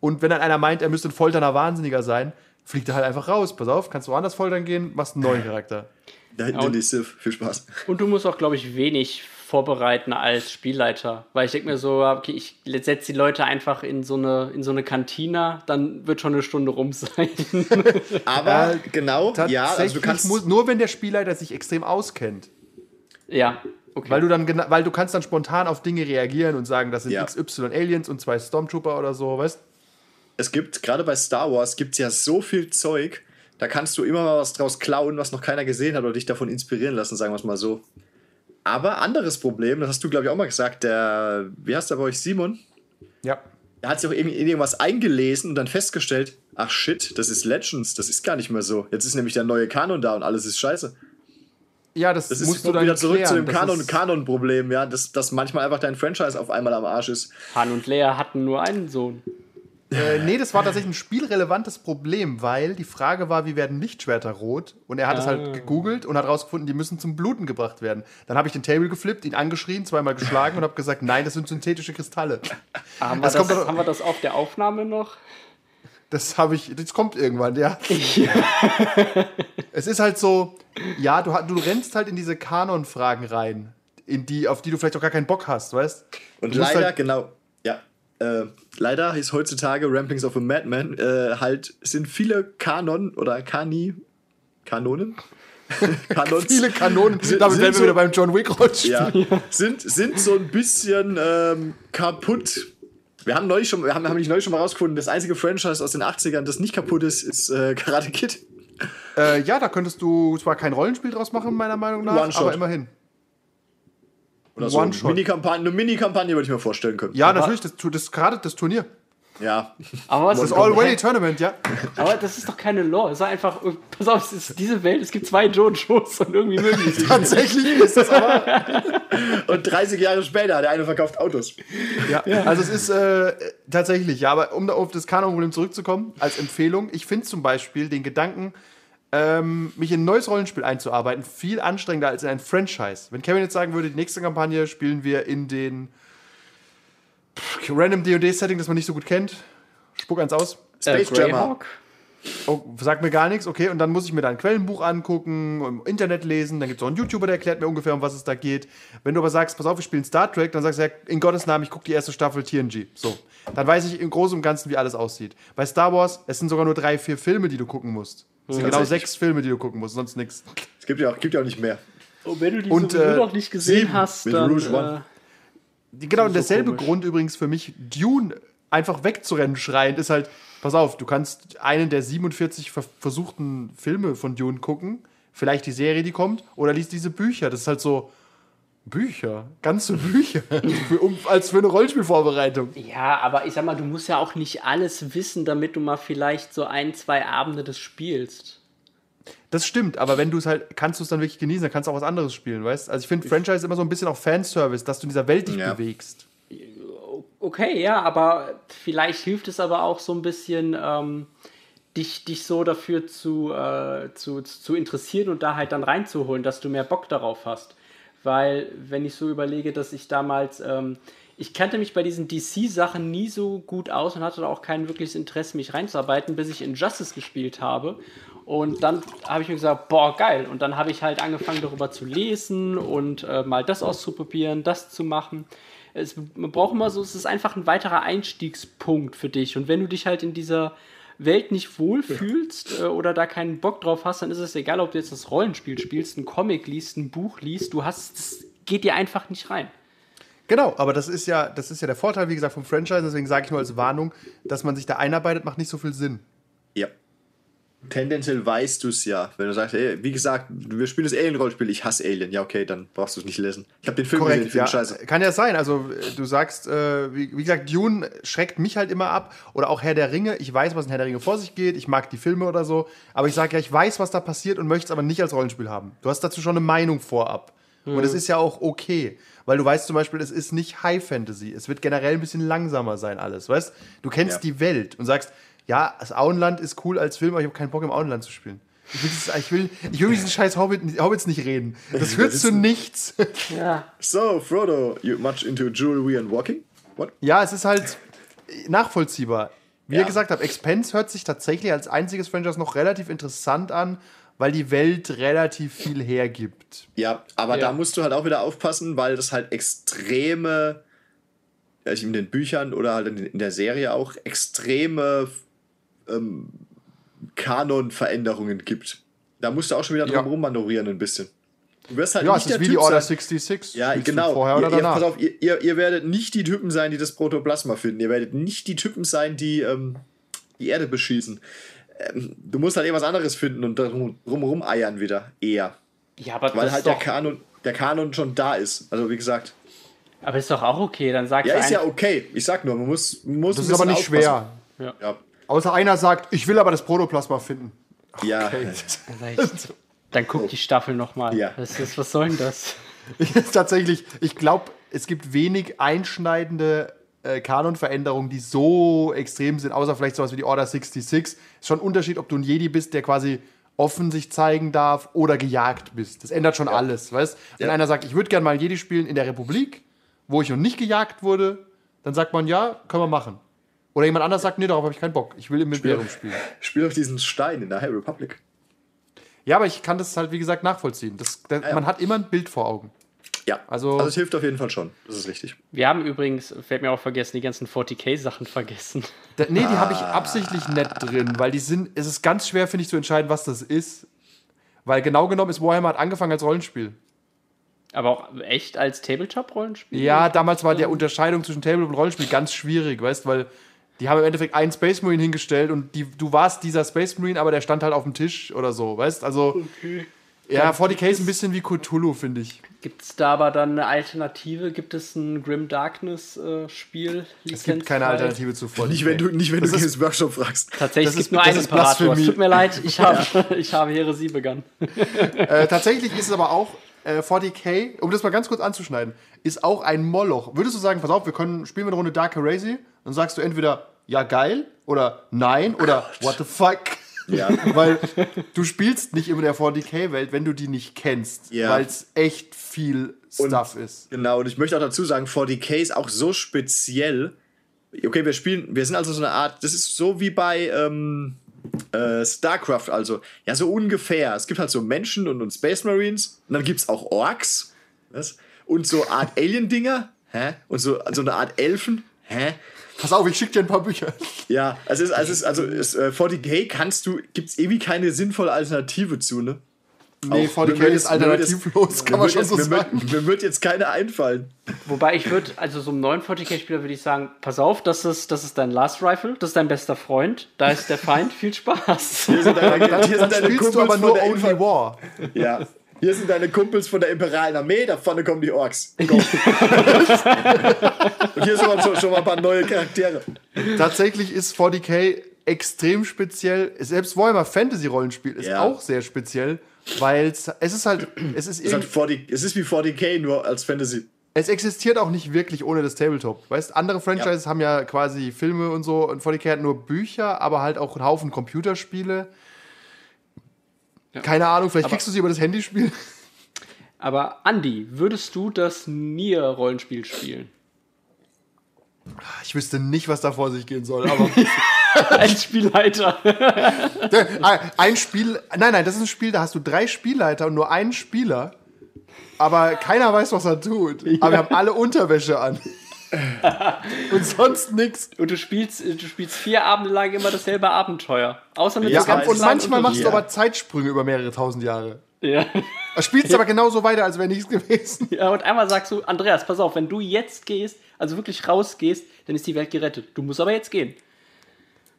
Und wenn dann einer meint, er müsste ein folternder Wahnsinniger sein, fliegt er halt einfach raus. Pass auf, kannst du woanders foltern gehen, machst einen neuen Charakter. Da hinten Ja, die Sith. Viel Spaß. Und du musst auch, glaube ich, wenig vorbereiten als Spielleiter. Weil ich denke mir so, okay, ich setze die Leute einfach in so eine, in so eine Kantina, dann wird schon eine Stunde rum sein. Aber Äh, genau, ja, also du kannst. muss, nur wenn der Spielleiter sich extrem auskennt. Ja, okay. Weil du dann weil du kannst dann spontan auf Dinge reagieren und sagen, das sind Ja. XY Aliens und zwei Stormtrooper oder so, weißt es gibt, gerade bei Star Wars, gibt es ja so viel Zeug, da kannst du immer mal was draus klauen, was noch keiner gesehen hat oder dich davon inspirieren lassen, sagen wir es mal so. Aber anderes Problem, das hast du, glaube ich, auch mal gesagt, der, wie heißt der bei euch, Simon? Ja. Er hat sich auch irgendwas eingelesen und dann festgestellt, ach shit, das ist Legends, das ist gar nicht mehr so. Jetzt ist nämlich der neue Kanon da und alles ist scheiße. Ja, das, Das ist musst du dann wieder zurück klären. zu dem Das Kanon- ist- Kanon-Problem, ja, dass, dass manchmal einfach dein Franchise auf einmal am Arsch ist. Han und Leia hatten nur einen Sohn. Äh, nee, das war tatsächlich ein spielrelevantes Problem, weil die Frage war, wie werden Lichtschwerter rot? Und er hat es Ah. halt gegoogelt und hat rausgefunden, die müssen zum Bluten gebracht werden. Dann habe ich den Table geflippt, ihn angeschrien, zweimal geschlagen und habe gesagt, nein, das sind synthetische Kristalle. Haben wir, Das das, haben wir das auf der Aufnahme noch? Das habe ich, das kommt irgendwann, ja. es ist halt so, ja, du, du rennst halt in diese Kanon-Fragen rein. in die, auf die du vielleicht auch gar keinen Bock hast, weißt Und leider, halt genau, ja. Äh, leider ist heutzutage Ramblings of a Madman äh, halt, sind viele Kanon oder Kani, Kanonen? Kanons, viele Kanonen, sind, damit wären wir so, wieder beim John Wick Rollenspiel. Ja, sind, sind so ein bisschen ähm, kaputt. Wir haben neulich schon, wir haben, haben nicht neulich schon mal rausgefunden, das einzige Franchise aus den 80ern, das nicht kaputt ist, ist äh, Karate Kid. Äh, ja, da könntest du zwar kein Rollenspiel draus machen, meiner Meinung nach, aber immerhin. Oder so eine Mini-Kampagne, eine Mini-Kampagne würde ich mir vorstellen können. Ja, aber natürlich, das, das, gerade das Turnier. Ja. Aber was das ist All-Way Tournament, ja. Aber das ist doch keine Lore. Es ist einfach, pass auf, es ist diese Welt, es gibt zwei Jojos und irgendwie mögen sich. Tatsächlich ist es aber. und 30 Jahre später, der eine verkauft Autos. Ja, ja. also es ist äh, tatsächlich, ja, aber um auf das Kanon-Problem zurückzukommen, als Empfehlung, ich finde zum Beispiel den Gedanken, ähm, mich in ein neues Rollenspiel einzuarbeiten, viel anstrengender als in ein Franchise. Wenn Kevin jetzt sagen würde, die nächste Kampagne spielen wir in den random DD-Setting, das man nicht so gut kennt, spuck eins aus. Space äh, Jammer. Oh, sagt mir gar nichts, okay. Und dann muss ich mir da ein Quellenbuch angucken, im Internet lesen. Dann gibt es auch einen YouTuber, der erklärt mir ungefähr, um was es da geht. Wenn du aber sagst, pass auf, wir spielen Star Trek, dann sagst du ja, in Gottes Namen, ich gucke die erste Staffel TNG. So. Dann weiß ich im Großen und Ganzen, wie alles aussieht. Bei Star Wars, es sind sogar nur drei, vier Filme, die du gucken musst. Es sind genau sechs Filme, die du gucken musst, sonst nichts. Es gibt ja auch, gibt ja auch nicht mehr. Und wenn du die und, äh, noch nicht gesehen sieben, hast, dann... Rouge One. Genau, und derselbe so Grund übrigens für mich, Dune einfach wegzurennen schreiend, ist halt, pass auf, du kannst einen der 47 ver versuchten Filme von Dune gucken, vielleicht die Serie, die kommt, oder liest diese Bücher. Das ist halt so, Bücher, ganze Bücher, für, um, als für eine Rollspielvorbereitung. Ja, aber ich sag mal, du musst ja auch nicht alles wissen, damit du mal vielleicht so ein, zwei Abende das spielst. Das stimmt, aber wenn du es halt, kannst du es dann wirklich genießen, dann kannst du auch was anderes spielen, weißt Also ich finde Franchise immer so ein bisschen auch Fanservice, dass du in dieser Welt dich ja. bewegst. Okay, ja, aber vielleicht hilft es aber auch so ein bisschen, ähm, dich, dich so dafür zu, äh, zu, zu interessieren und da halt dann reinzuholen, dass du mehr Bock darauf hast weil wenn ich so überlege, dass ich damals, ähm, ich kannte mich bei diesen DC-Sachen nie so gut aus und hatte da auch kein wirkliches Interesse, mich reinzuarbeiten, bis ich Injustice gespielt habe. Und dann habe ich mir gesagt, boah, geil. Und dann habe ich halt angefangen, darüber zu lesen und äh, mal das auszuprobieren, das zu machen. Es, man braucht immer so, es ist einfach ein weiterer Einstiegspunkt für dich. Und wenn du dich halt in dieser Welt nicht wohlfühlst äh, oder da keinen Bock drauf hast, dann ist es egal, ob du jetzt das Rollenspiel spielst, ein Comic liest, ein Buch liest, du hast, das geht dir einfach nicht rein. Genau, aber das ist ja, das ist ja der Vorteil, wie gesagt, vom Franchise, deswegen sage ich nur als Warnung, dass man sich da einarbeitet, macht nicht so viel Sinn. Ja tendenziell weißt du es ja. Wenn du sagst, ey, wie gesagt, wir spielen das Alien-Rollenspiel, ich hasse Alien. Ja, okay, dann brauchst du es nicht lesen. Ich habe den Film Korrekt, gesehen, den Film ja. scheiße. Kann ja sein. Also, du sagst, äh, wie, wie, gesagt, Dune schreckt mich halt immer ab. Oder auch Herr der Ringe. Ich weiß, was in Herr der Ringe vor sich geht. Ich mag die Filme oder so. Aber ich sage ja, ich weiß, was da passiert und möchte es aber nicht als Rollenspiel haben. Du hast dazu schon eine Meinung vorab. Mhm. Und es ist ja auch okay. Weil du weißt zum Beispiel, es ist nicht High Fantasy. Es wird generell ein bisschen langsamer sein, alles. Weißt du? kennst ja. die Welt und sagst, ja, das Auenland ist cool als Film, aber ich habe keinen Bock im Auenland zu spielen. Ich will, dieses, ich will, ich will diesen scheiß Hobbit, Hobbits nicht reden. Das führt zu nichts. Ja. So, Frodo, you much into jewelry and walking? What? Ja, es ist halt nachvollziehbar. Wie ja. ihr gesagt habt, Expense hört sich tatsächlich als einziges Franchise noch relativ interessant an, weil die Welt relativ viel hergibt. Ja, aber ja. da musst du halt auch wieder aufpassen, weil das halt extreme, also in den Büchern oder halt in der Serie auch extreme ähm, Kanon-Veränderungen gibt. Da musst du auch schon wieder drum ja. rummanövrieren ein bisschen. Du wirst halt ja, nicht es ist wie typ die Order sein. 66. Ja, genau. Vorher oder ihr, danach. Ihr, pass auf, ihr, ihr, werdet nicht die Typen sein, die das Protoplasma finden. Ihr werdet nicht die Typen sein, die ähm, die Erde beschießen. Ähm, du musst halt irgendwas anderes finden und drum, drum eiern wieder. Eher. Ja, aber Weil halt der Kanon, der Kanon schon da ist. Also, wie gesagt. Aber ist doch auch okay, dann sagst Ja, ist ja okay. Ich sag nur, man muss, man muss Das ist aber nicht aufpassen. schwer. Ja. ja. Außer einer sagt, ich will aber das Protoplasma finden. Okay. Ja. Dann guck die Staffel nochmal. Ja. Was, ist, was soll denn das? Tatsächlich, ich glaube, es gibt wenig einschneidende äh, Kanonveränderungen, die so extrem sind, außer vielleicht sowas wie die Order 66. Ist schon ein Unterschied, ob du ein Jedi bist, der quasi offen sich zeigen darf oder gejagt bist. Das ändert schon ja. alles, weißt? Wenn ja. einer sagt, ich würde gerne mal ein Jedi spielen in der Republik, wo ich noch nicht gejagt wurde, dann sagt man, ja, können wir machen. Oder jemand anders sagt, nee, darauf habe ich keinen Bock. Ich will im Imperium spielen. Spiel auf diesen Stein in der High Republic. Ja, aber ich kann das halt, wie gesagt, nachvollziehen. Das, das, ja. Man hat immer ein Bild vor Augen. Ja, also, also es hilft auf jeden Fall schon. Das ist richtig. Wir haben übrigens, fällt mir auch vergessen, die ganzen 40k-Sachen vergessen. Da, nee, die ah. habe ich absichtlich nicht drin, weil die sind, es ist ganz schwer, finde ich, zu entscheiden, was das ist. Weil genau genommen ist Warhammer hat angefangen als Rollenspiel. Aber auch echt als Tabletop-Rollenspiel? Ja, damals war der Unterscheidung zwischen Tabletop und Rollenspiel ganz schwierig, weißt du, weil die haben im Endeffekt einen Space Marine hingestellt und die, du warst dieser Space Marine, aber der stand halt auf dem Tisch oder so, weißt Also, okay. ja, 40k ist ein bisschen wie Cthulhu, finde ich. Gibt es da aber dann eine Alternative? Gibt es ein Grim Darkness äh, Spiel? Es gibt keine Alternative zu 40k. Nicht, wenn du, nicht, wenn das du dieses Workshop fragst. Tatsächlich, es gibt nur einen Imperator. Es tut mir leid, ich habe, ich habe Heresie begangen. äh, tatsächlich ist es aber auch äh, 40k, um das mal ganz kurz anzuschneiden, ist auch ein Moloch. Würdest du sagen, pass auf, wir können spielen wir eine Runde Dark Heresy? Dann sagst du entweder ja geil oder nein oder what the fuck. Ja. Weil du spielst nicht immer der 40k-Welt, wenn du die nicht kennst, ja. weil es echt viel Stuff und, ist. Genau, und ich möchte auch dazu sagen, 40k ist auch so speziell. Okay, wir spielen, wir sind also so eine Art, das ist so wie bei ähm, äh, StarCraft, also ja, so ungefähr. Es gibt halt so Menschen und, und Space Marines und dann gibt es auch Orks was? und so Art Alien-Dinger und so, so eine Art Elfen. Hä? Pass auf, ich schicke dir ein paar Bücher. Ja, also, es ist, also, es ist, also es, äh, 40k kannst du, gibt es irgendwie keine sinnvolle Alternative zu, ne? Nee, 40k ist alternativlos, kann man schon so sagen. Mir, mir wird jetzt keine einfallen. Wobei ich würde, also so einem neuen 40k-Spieler würde ich sagen, pass auf, das ist, das ist dein Last Rifle, das ist dein bester Freund, da ist der Feind, viel Spaß. Hier sind deine, hier sind deine Kumpels du aber nur Only War. Ja, hier sind deine Kumpels von der Imperialen Armee, da vorne kommen die Orks. Go. Und hier sind schon, schon mal ein paar neue Charaktere. Tatsächlich ist 40k extrem speziell. Selbst Warhammer Fantasy Rollenspiel ist ja. auch sehr speziell, weil es ist halt es ist, es, 40, es ist wie 40k nur als Fantasy. Es existiert auch nicht wirklich ohne das Tabletop. Weißt, andere Franchises ja. haben ja quasi Filme und so und 40k hat nur Bücher, aber halt auch einen Haufen Computerspiele. Ja. Keine Ahnung, vielleicht aber, kriegst du sie über das Handy spielen. Aber Andy, würdest du das Nier-Rollenspiel spielen? Ich wüsste nicht, was da vor sich gehen soll, aber. ein Spielleiter. ein Spiel. Nein, nein, das ist ein Spiel, da hast du drei Spielleiter und nur einen Spieler. Aber keiner weiß, was er tut. Ja. Aber wir haben alle Unterwäsche an. und sonst nichts. Und du spielst, du spielst vier Abende lang immer dasselbe Abenteuer. Außer mit ja, und manchmal machst du aber Zeitsprünge über mehrere tausend Jahre. Ja. Du spielst aber genauso weiter, als wäre nichts gewesen. Ja, und einmal sagst du, Andreas, pass auf, wenn du jetzt gehst, also wirklich rausgehst, dann ist die Welt gerettet. Du musst aber jetzt gehen.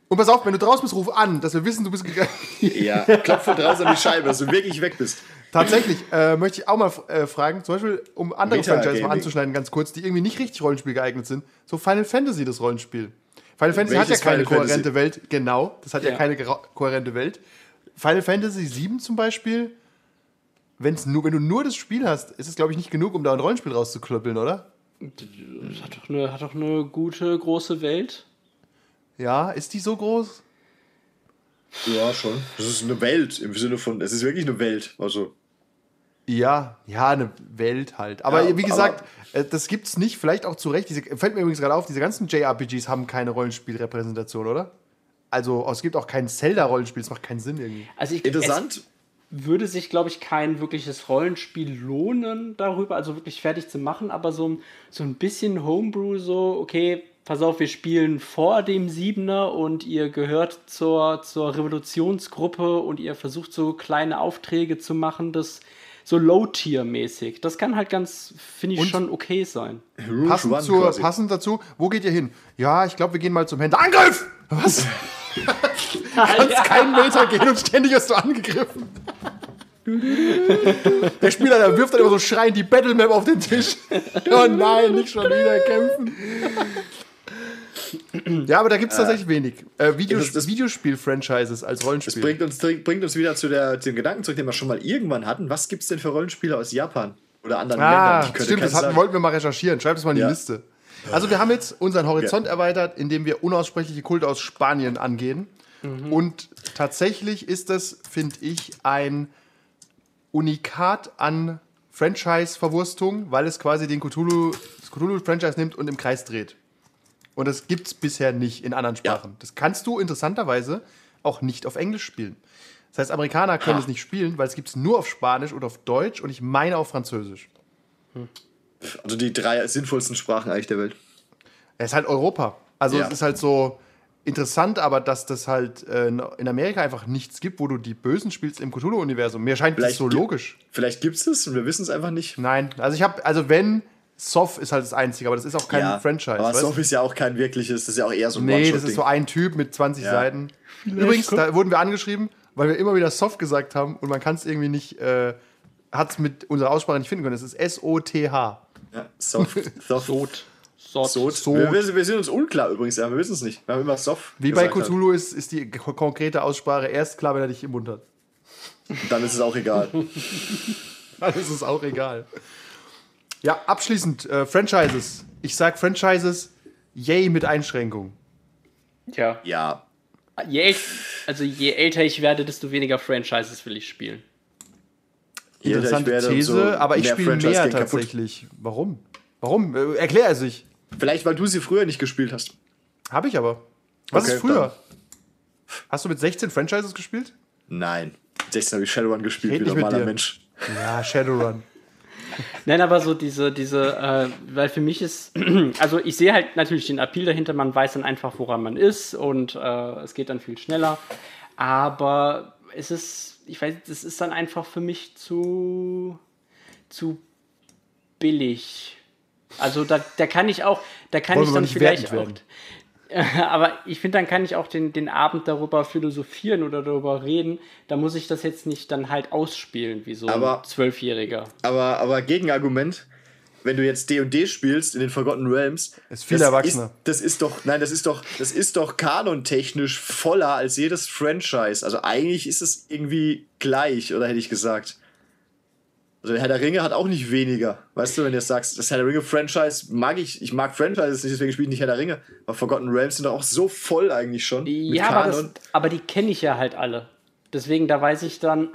Und pass auf, wenn du draußen bist, ruf an, dass wir wissen, du bist gegangen. Ja, klopf von draußen an die Scheibe, dass du wirklich weg bist. Tatsächlich äh, möchte ich auch mal äh, fragen, zum Beispiel, um andere Meta Franchises mal anzuschneiden, ganz kurz, die irgendwie nicht richtig Rollenspiel geeignet sind. So Final Fantasy, das Rollenspiel. Final Fantasy Welches hat ja keine Final kohärente Fantasy? Welt, genau, das hat ja, ja keine kohärente Welt. Final Fantasy 7 zum Beispiel, wenn's nur, wenn du nur das Spiel hast, ist es, glaube ich, nicht genug, um da ein Rollenspiel rauszuklöppeln, oder? Das hat doch, eine, hat doch eine gute, große Welt. Ja, ist die so groß? Ja, schon. Das ist eine Welt im Sinne von, es ist wirklich eine Welt. Also. Ja, ja, eine Welt halt. Aber ja, wie gesagt, aber äh, das es nicht, vielleicht auch zu Recht. Diese, fällt mir übrigens gerade auf, diese ganzen JRPGs haben keine Rollenspielrepräsentation, oder? Also es gibt auch kein Zelda-Rollenspiel, das macht keinen Sinn irgendwie. Also ich, Interessant. Würde sich, glaube ich, kein wirkliches Rollenspiel lohnen darüber, also wirklich fertig zu machen, aber so, ein, so ein bisschen Homebrew, so, okay, pass auf, wir spielen vor dem Siebener und ihr gehört zur, zur Revolutionsgruppe und ihr versucht so kleine Aufträge zu machen, das so Low-Tier-mäßig. Das kann halt ganz, finde ich, und schon okay sein. Passend, zur, passend dazu, wo geht ihr hin? Ja, ich glaube, wir gehen mal zum Händler. Angriff! Was? du kannst keinen Meter gehen und ständig wirst du angegriffen. Der Spieler, der wirft dann immer so schreiend die Battlemap auf den Tisch. Oh nein, nicht schon wieder kämpfen. Ja, aber da gibt es tatsächlich wenig. Äh, Videos, Videospiel-Franchises als Rollenspiel. Das bringt uns, bringt uns wieder zu, der, zu dem Gedanken zurück, den wir schon mal irgendwann hatten. Was gibt es denn für Rollenspiele aus Japan oder anderen ah, Ländern? Ich stimmt, das hatten, wollten wir mal recherchieren. Schreibt es mal in ja. die Liste. Also wir haben jetzt unseren Horizont ja. erweitert, indem wir unaussprechliche Kulte aus Spanien angehen. Mhm. Und tatsächlich ist das, finde ich, ein Unikat an Franchise-Verwurstung, weil es quasi den Cthulhu, das Cthulhu-Franchise nimmt und im Kreis dreht. Und das gibt es bisher nicht in anderen Sprachen. Ja. Das kannst du interessanterweise auch nicht auf Englisch spielen. Das heißt, Amerikaner können ha. es nicht spielen, weil es gibt es nur auf Spanisch und auf Deutsch und ich meine auf Französisch. Also die drei sinnvollsten Sprachen eigentlich der Welt. Es ist halt Europa. Also Ja. es ist halt so interessant, aber dass das halt äh, in Amerika einfach nichts gibt, wo du die Bösen spielst im Cthulhu-Universum. Mir scheint das Vielleicht so gi- logisch. Vielleicht gibt es es und wir wissen es einfach nicht. Nein, also ich habe, also wenn, Soft ist halt das Einzige, aber das ist auch kein ja, Franchise. Aber? Soft ist ja auch kein wirkliches, das ist ja auch eher so ein Nee, das ist so ein Typ mit 20 Ja. Seiten. Übrigens, da wurden wir angeschrieben, weil wir immer wieder Soft gesagt haben und man kann es irgendwie nicht, äh, hat es mit unserer Aussprache nicht finden können. Es ist S-O-T-H. Ja, Soft. Soft. Sod. Sod. Sod. Sod. Wir, wir, wir sind uns unklar übrigens, ja, wir wissen es nicht. Wir haben immer Soft. Wie bei. Cthulhu ist, ist die ko- konkrete Aussprache erst klar, wenn er dich im Mund hat. Dann ist es auch egal. Dann ist es auch egal. Ja, abschließend, äh, Franchises. Ich sag Franchises, yay mit Einschränkung. Ja. ja. Je, also je älter ich werde, desto weniger Franchises will ich spielen. Je Interessante These, aber ich spiele mehr kaputt. tatsächlich. Warum? Warum? Äh, erklär er sich. Vielleicht, weil du sie früher nicht gespielt hast. Habe ich aber. Was Okay, ist früher? Hast du mit 16 Franchises gespielt? Nein. 16 habe ich Shadowrun gespielt, wie normaler. Mensch. Ja, Shadowrun. Nein, aber so diese, diese, äh, weil für mich ist, also ich sehe halt natürlich den Appeal dahinter, man weiß dann einfach, woran man ist und äh, es geht dann viel schneller. Aber es ist, ich weiß, das ist dann einfach für mich zu, zu billig. Also da, da kann ich auch, da kann Wollen ich dann nicht vielleicht auch. werden. Aber ich finde, dann kann ich auch den, den Abend darüber philosophieren oder darüber reden. Da muss ich das jetzt nicht dann halt ausspielen, wie so Aber- ein Zwölfjähriger. Aber, aber Gegenargument, wenn du jetzt D&D spielst in den Forgotten Realms, Ist viel das erwachsener. Ist, das ist doch, nein, das ist doch, das ist doch kanontechnisch voller als jedes Franchise. Also eigentlich ist es irgendwie gleich, oder hätte ich gesagt. Also der Herr der Ringe hat auch nicht weniger. Weißt du, wenn du jetzt sagst, das Herr der Ringe Franchise mag ich, ich mag Franchises nicht, deswegen spiele ich nicht Herr der Ringe. Aber Forgotten Realms sind doch auch so voll eigentlich schon. Ja, aber, das, aber die kenne ich ja halt alle. Deswegen, da weiß ich dann,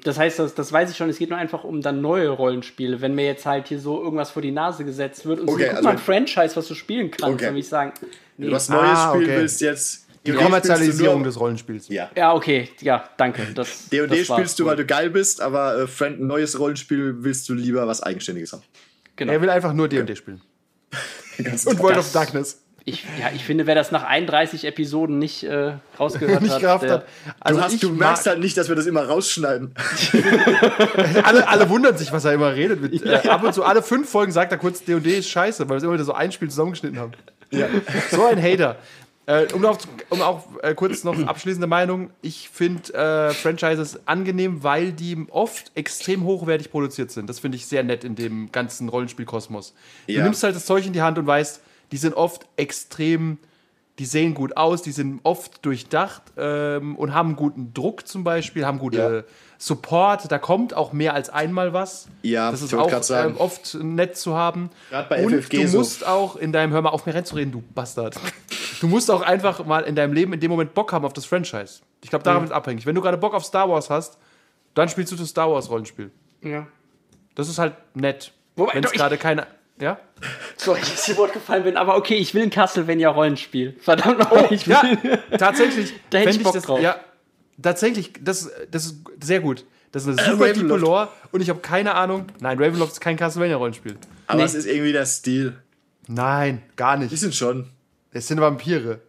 das heißt, das, das weiß ich schon, es geht nur einfach um dann neue Rollenspiele. Wenn mir jetzt halt hier so irgendwas vor die Nase gesetzt wird und Okay, so, guck also mal ein Franchise, was du spielen kannst, Okay. dann würde ich sagen, nee. Wenn du was Neues Ah, spielen okay. willst jetzt. Die Kommerzialisierung nur- des Rollenspiels. Ja. Ja, okay, ja, danke. Das, D&D das spielst du, weil du geil bist, aber äh, Friend, ein neues Rollenspiel willst du lieber was Eigenständiges haben. Genau. Er will einfach nur D&D spielen. Ganz Und World Das- of Darkness. Ich, ja, ich finde, wer das nach 31 Episoden nicht äh, rausgehört Nicht hat, der, hat. Also du, hast, ich du merkst halt nicht, dass wir das immer rausschneiden. alle, alle wundern sich, was er immer redet. Mit, äh, ab und zu, alle fünf Folgen sagt er kurz, D&D ist scheiße, weil wir es immer wieder so ein Spiel zusammengeschnitten haben. So ein Hater. Äh, um, noch, um auch äh, kurz noch abschließende Meinung. Ich finde äh, Franchises angenehm, weil die oft extrem hochwertig produziert sind. Das finde ich sehr nett in dem ganzen Rollenspielkosmos. Du Ja. nimmst halt das Zeug in die Hand und weißt, die sind oft extrem, die sehen gut aus, die sind oft durchdacht ähm, und haben guten Druck zum Beispiel, haben gute Ja. Support, da kommt auch mehr als einmal was. Ja, das ist auch ähm, oft nett zu haben. Gerade bei und FFG du so. musst auch in deinem, hör mal auf mir reinzureden, du Bastard. Du musst auch einfach mal in deinem Leben in dem Moment Bock haben auf das Franchise. Ich glaube, daran ist abhängig. Wenn du gerade Bock auf Star Wars hast, dann spielst du das Star Wars Rollenspiel. ja. Das ist halt nett. Wobei, Wenn es ich- gerade keine. Ja? Sorry, dass dir Wort gefallen bin, aber okay, ich will ein Castlevania Rollenspiel. Verdammt nochmal, ich will. Ja, tatsächlich. Da hätte ich Bock das, drauf. Ja, tatsächlich, das, das ist sehr gut. Das ist eine Äh, super tiefe Ravenloft. Lore und ich habe keine Ahnung. Nein, Ravenloft ist kein Castlevania-Rollenspiel. Aber Nee. es ist irgendwie der Stil. Nein, gar Die nicht. sind schon. Es sind Vampire.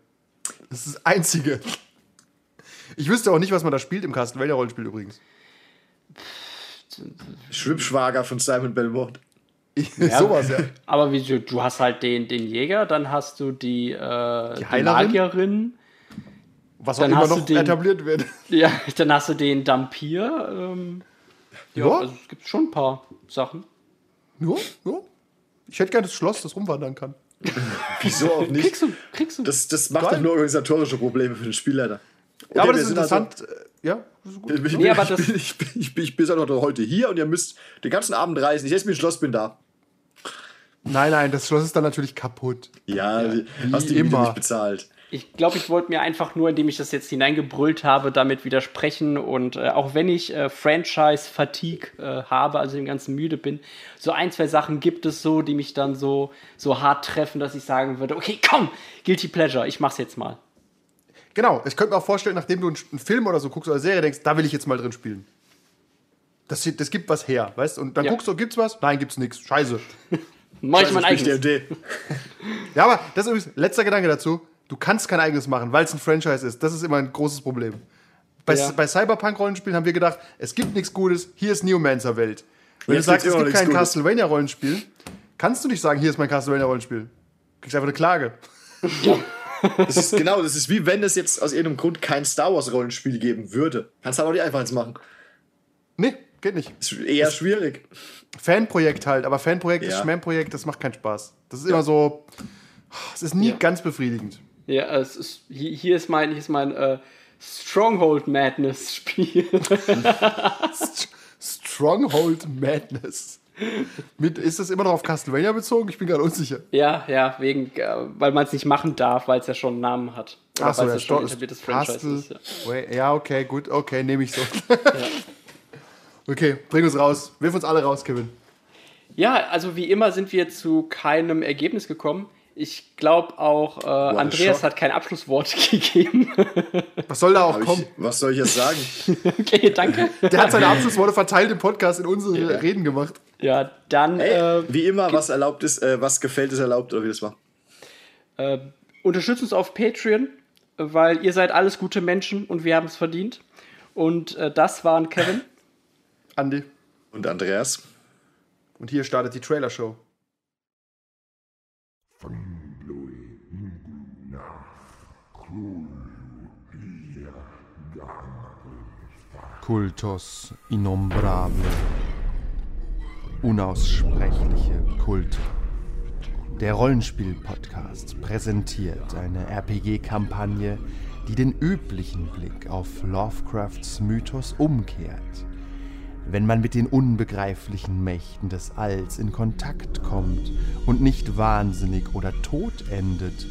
Das ist das Einzige. Ich wüsste auch nicht, was man da spielt im Castlevania-Rollenspiel übrigens. Schwimmschwager von Simon Belmont. Sowas, ja. Aber wie du, du hast halt den, den Jäger, dann hast du die, äh, die, Heilerin? Magierin, Was auch Dann immer hast du noch den- etabliert wird. ja, dann hast du den Dampir. Ähm, ja, Ja. also es gibt schon ein paar Sachen. Ja, ja. Ich hätte gerne das Schloss, das rumwandern kann. Wieso auch nicht? Kriegst du, kriegst du. Das, das macht doch nur organisatorische Probleme für den Spielleiter. Ja, aber das ist also- interessant. äh, ja, das ist gut. Ich, bin, Nee, aber ich, bin, ich, bin, ich, bin, ich bin seit heute hier und ihr müsst den ganzen Abend reisen. Ich setze mich ins Schloss, bin da. Nein, nein, das Schloss ist dann natürlich kaputt. Ja, wie hast die Miete immer. nicht bezahlt. Ich glaube, ich wollte mir einfach nur, indem ich das jetzt hineingebrüllt habe, damit widersprechen. Und äh, auch wenn ich äh, Franchise-Fatigue äh, habe, also dem Ganzen müde bin, so ein, zwei Sachen gibt es so, die mich dann so, so hart treffen, dass ich sagen würde, okay, komm, Guilty Pleasure, ich mach's jetzt mal. Genau, ich könnte mir auch vorstellen, nachdem du einen Film oder so guckst oder eine Serie denkst, da will ich jetzt mal drin spielen. Das, das gibt was her, weißt du? Und dann ja. guckst du, gibt's was? Nein, gibt's nichts. Scheiße. Mach ich mein eigenes. ja, aber das ist übrigens, letzter Gedanke dazu. Du kannst kein eigenes machen, weil es ein Franchise ist. Das ist immer ein großes Problem. Bei, ja. bei Cyberpunk-Rollenspielen haben wir gedacht, es gibt nichts Gutes, hier ist Neomancer-Welt. Wenn Jetzt du sagst, es gibt kein Castlevania-Rollenspiel, kannst du nicht sagen, hier ist mein Castlevania-Rollenspiel. Kriegst einfach eine Klage. Ja. Das ist genau, das ist wie wenn es jetzt aus irgendeinem Grund kein Star Wars-Rollenspiel geben würde. Kannst du aber nicht einfach eins machen. Nee, geht nicht. Ist eher schwierig. Fanprojekt halt, aber Fanprojekt ja. ist Schmähprojekt, das macht keinen Spaß. Das ist immer so, es ist nie ja. ganz befriedigend. Ja, es ist, hier, ist mein, hier ist mein äh, Stronghold Madness Spiel. Stronghold Madness. Mit, ist das immer noch auf Castlevania bezogen? Ich bin gerade unsicher. Ja, ja, wegen, äh, weil man es nicht machen darf, weil es ja schon einen Namen hat. Oder Achso, ja, es schon etabliertes Franchise ist. Ja. ja. okay, gut, okay, nehme ich so. ja. Okay, bring uns raus. Wirf uns alle raus, Kevin. Ja, also wie immer sind wir zu keinem Ergebnis gekommen. Ich glaube auch, äh, Andreas hat kein Abschlusswort gegeben. Was soll da auch kommen? Ich, was soll ich jetzt sagen? okay, danke. Der hat seine Abschlussworte verteilt im Podcast in unsere ja. Reden gemacht. Ja, dann. Ey, äh, wie immer, was erlaubt ist, äh, was gefällt ist erlaubt, oder wie das war. Äh, unterstützt uns auf Patreon, weil ihr seid alles gute Menschen und wir haben es verdient. Und äh, das waren Kevin, Andi und Andreas. Und hier startet die Trailer-Show. Kultos innombrable. Unaussprechliche Kulte. Der Rollenspiel-Podcast präsentiert eine RPG-Kampagne, die den üblichen Blick auf Lovecrafts Mythos umkehrt. Wenn man mit den unbegreiflichen Mächten des Alls in Kontakt kommt und nicht wahnsinnig oder tot endet,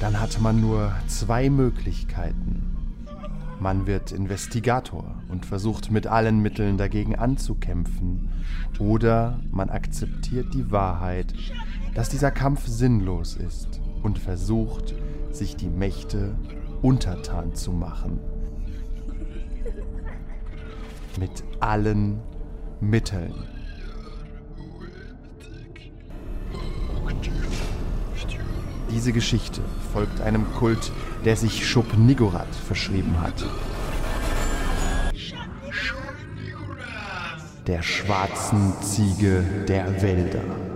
dann hat man nur zwei Möglichkeiten. Man wird Investigator und versucht mit allen Mitteln dagegen anzukämpfen. Oder man akzeptiert die Wahrheit, dass dieser Kampf sinnlos ist und versucht, sich die Mächte untertan zu machen. Mit allen Mitteln. Diese Geschichte folgt einem Kult, der sich Schub Nigorat verschrieben hat. Der schwarzen Ziege der Wälder.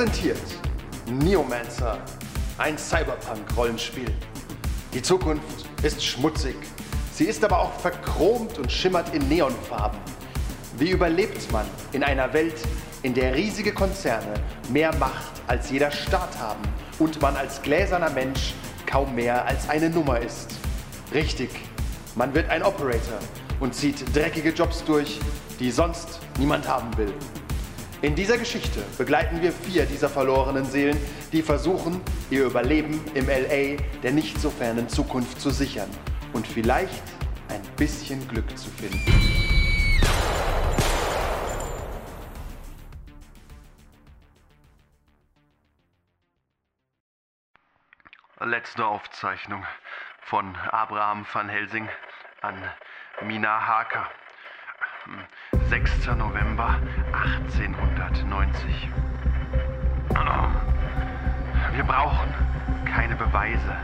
Präsentiert Neomancer ein Cyberpunk-Rollenspiel. Die Zukunft ist schmutzig. Sie ist aber auch verchromt und schimmert in Neonfarben. Wie überlebt man in einer Welt, in der riesige Konzerne mehr Macht als jeder Staat haben und man als gläserner Mensch kaum mehr als eine Nummer ist? Richtig, man wird ein Operator und zieht dreckige Jobs durch, die sonst niemand haben will. In dieser Geschichte begleiten wir vier dieser verlorenen Seelen, die versuchen, ihr Überleben im LA der nicht so fernen Zukunft zu sichern und vielleicht ein bisschen Glück zu finden. Letzte Aufzeichnung von Abraham van Helsing an Mina Harker. 6. November 1890. Wir brauchen keine Beweise.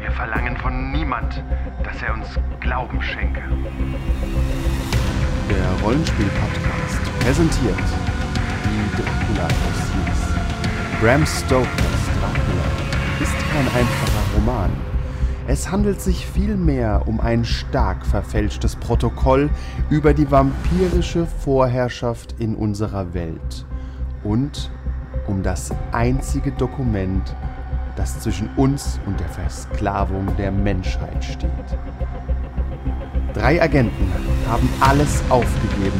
Wir verlangen von niemand, dass er uns Glauben schenke. Der Rollenspiel-Podcast präsentiert die Dracula-Dossiers. Bram Stokers Dracula ist kein einfacher Roman. Es handelt sich vielmehr um ein stark verfälschtes Protokoll über die vampirische Vorherrschaft in unserer Welt und um das einzige Dokument, das zwischen uns und der Versklavung der Menschheit steht. Drei Agenten haben alles aufgegeben,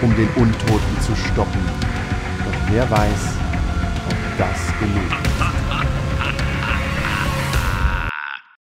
um den Untoten zu stoppen. Doch wer weiß, ob das genug.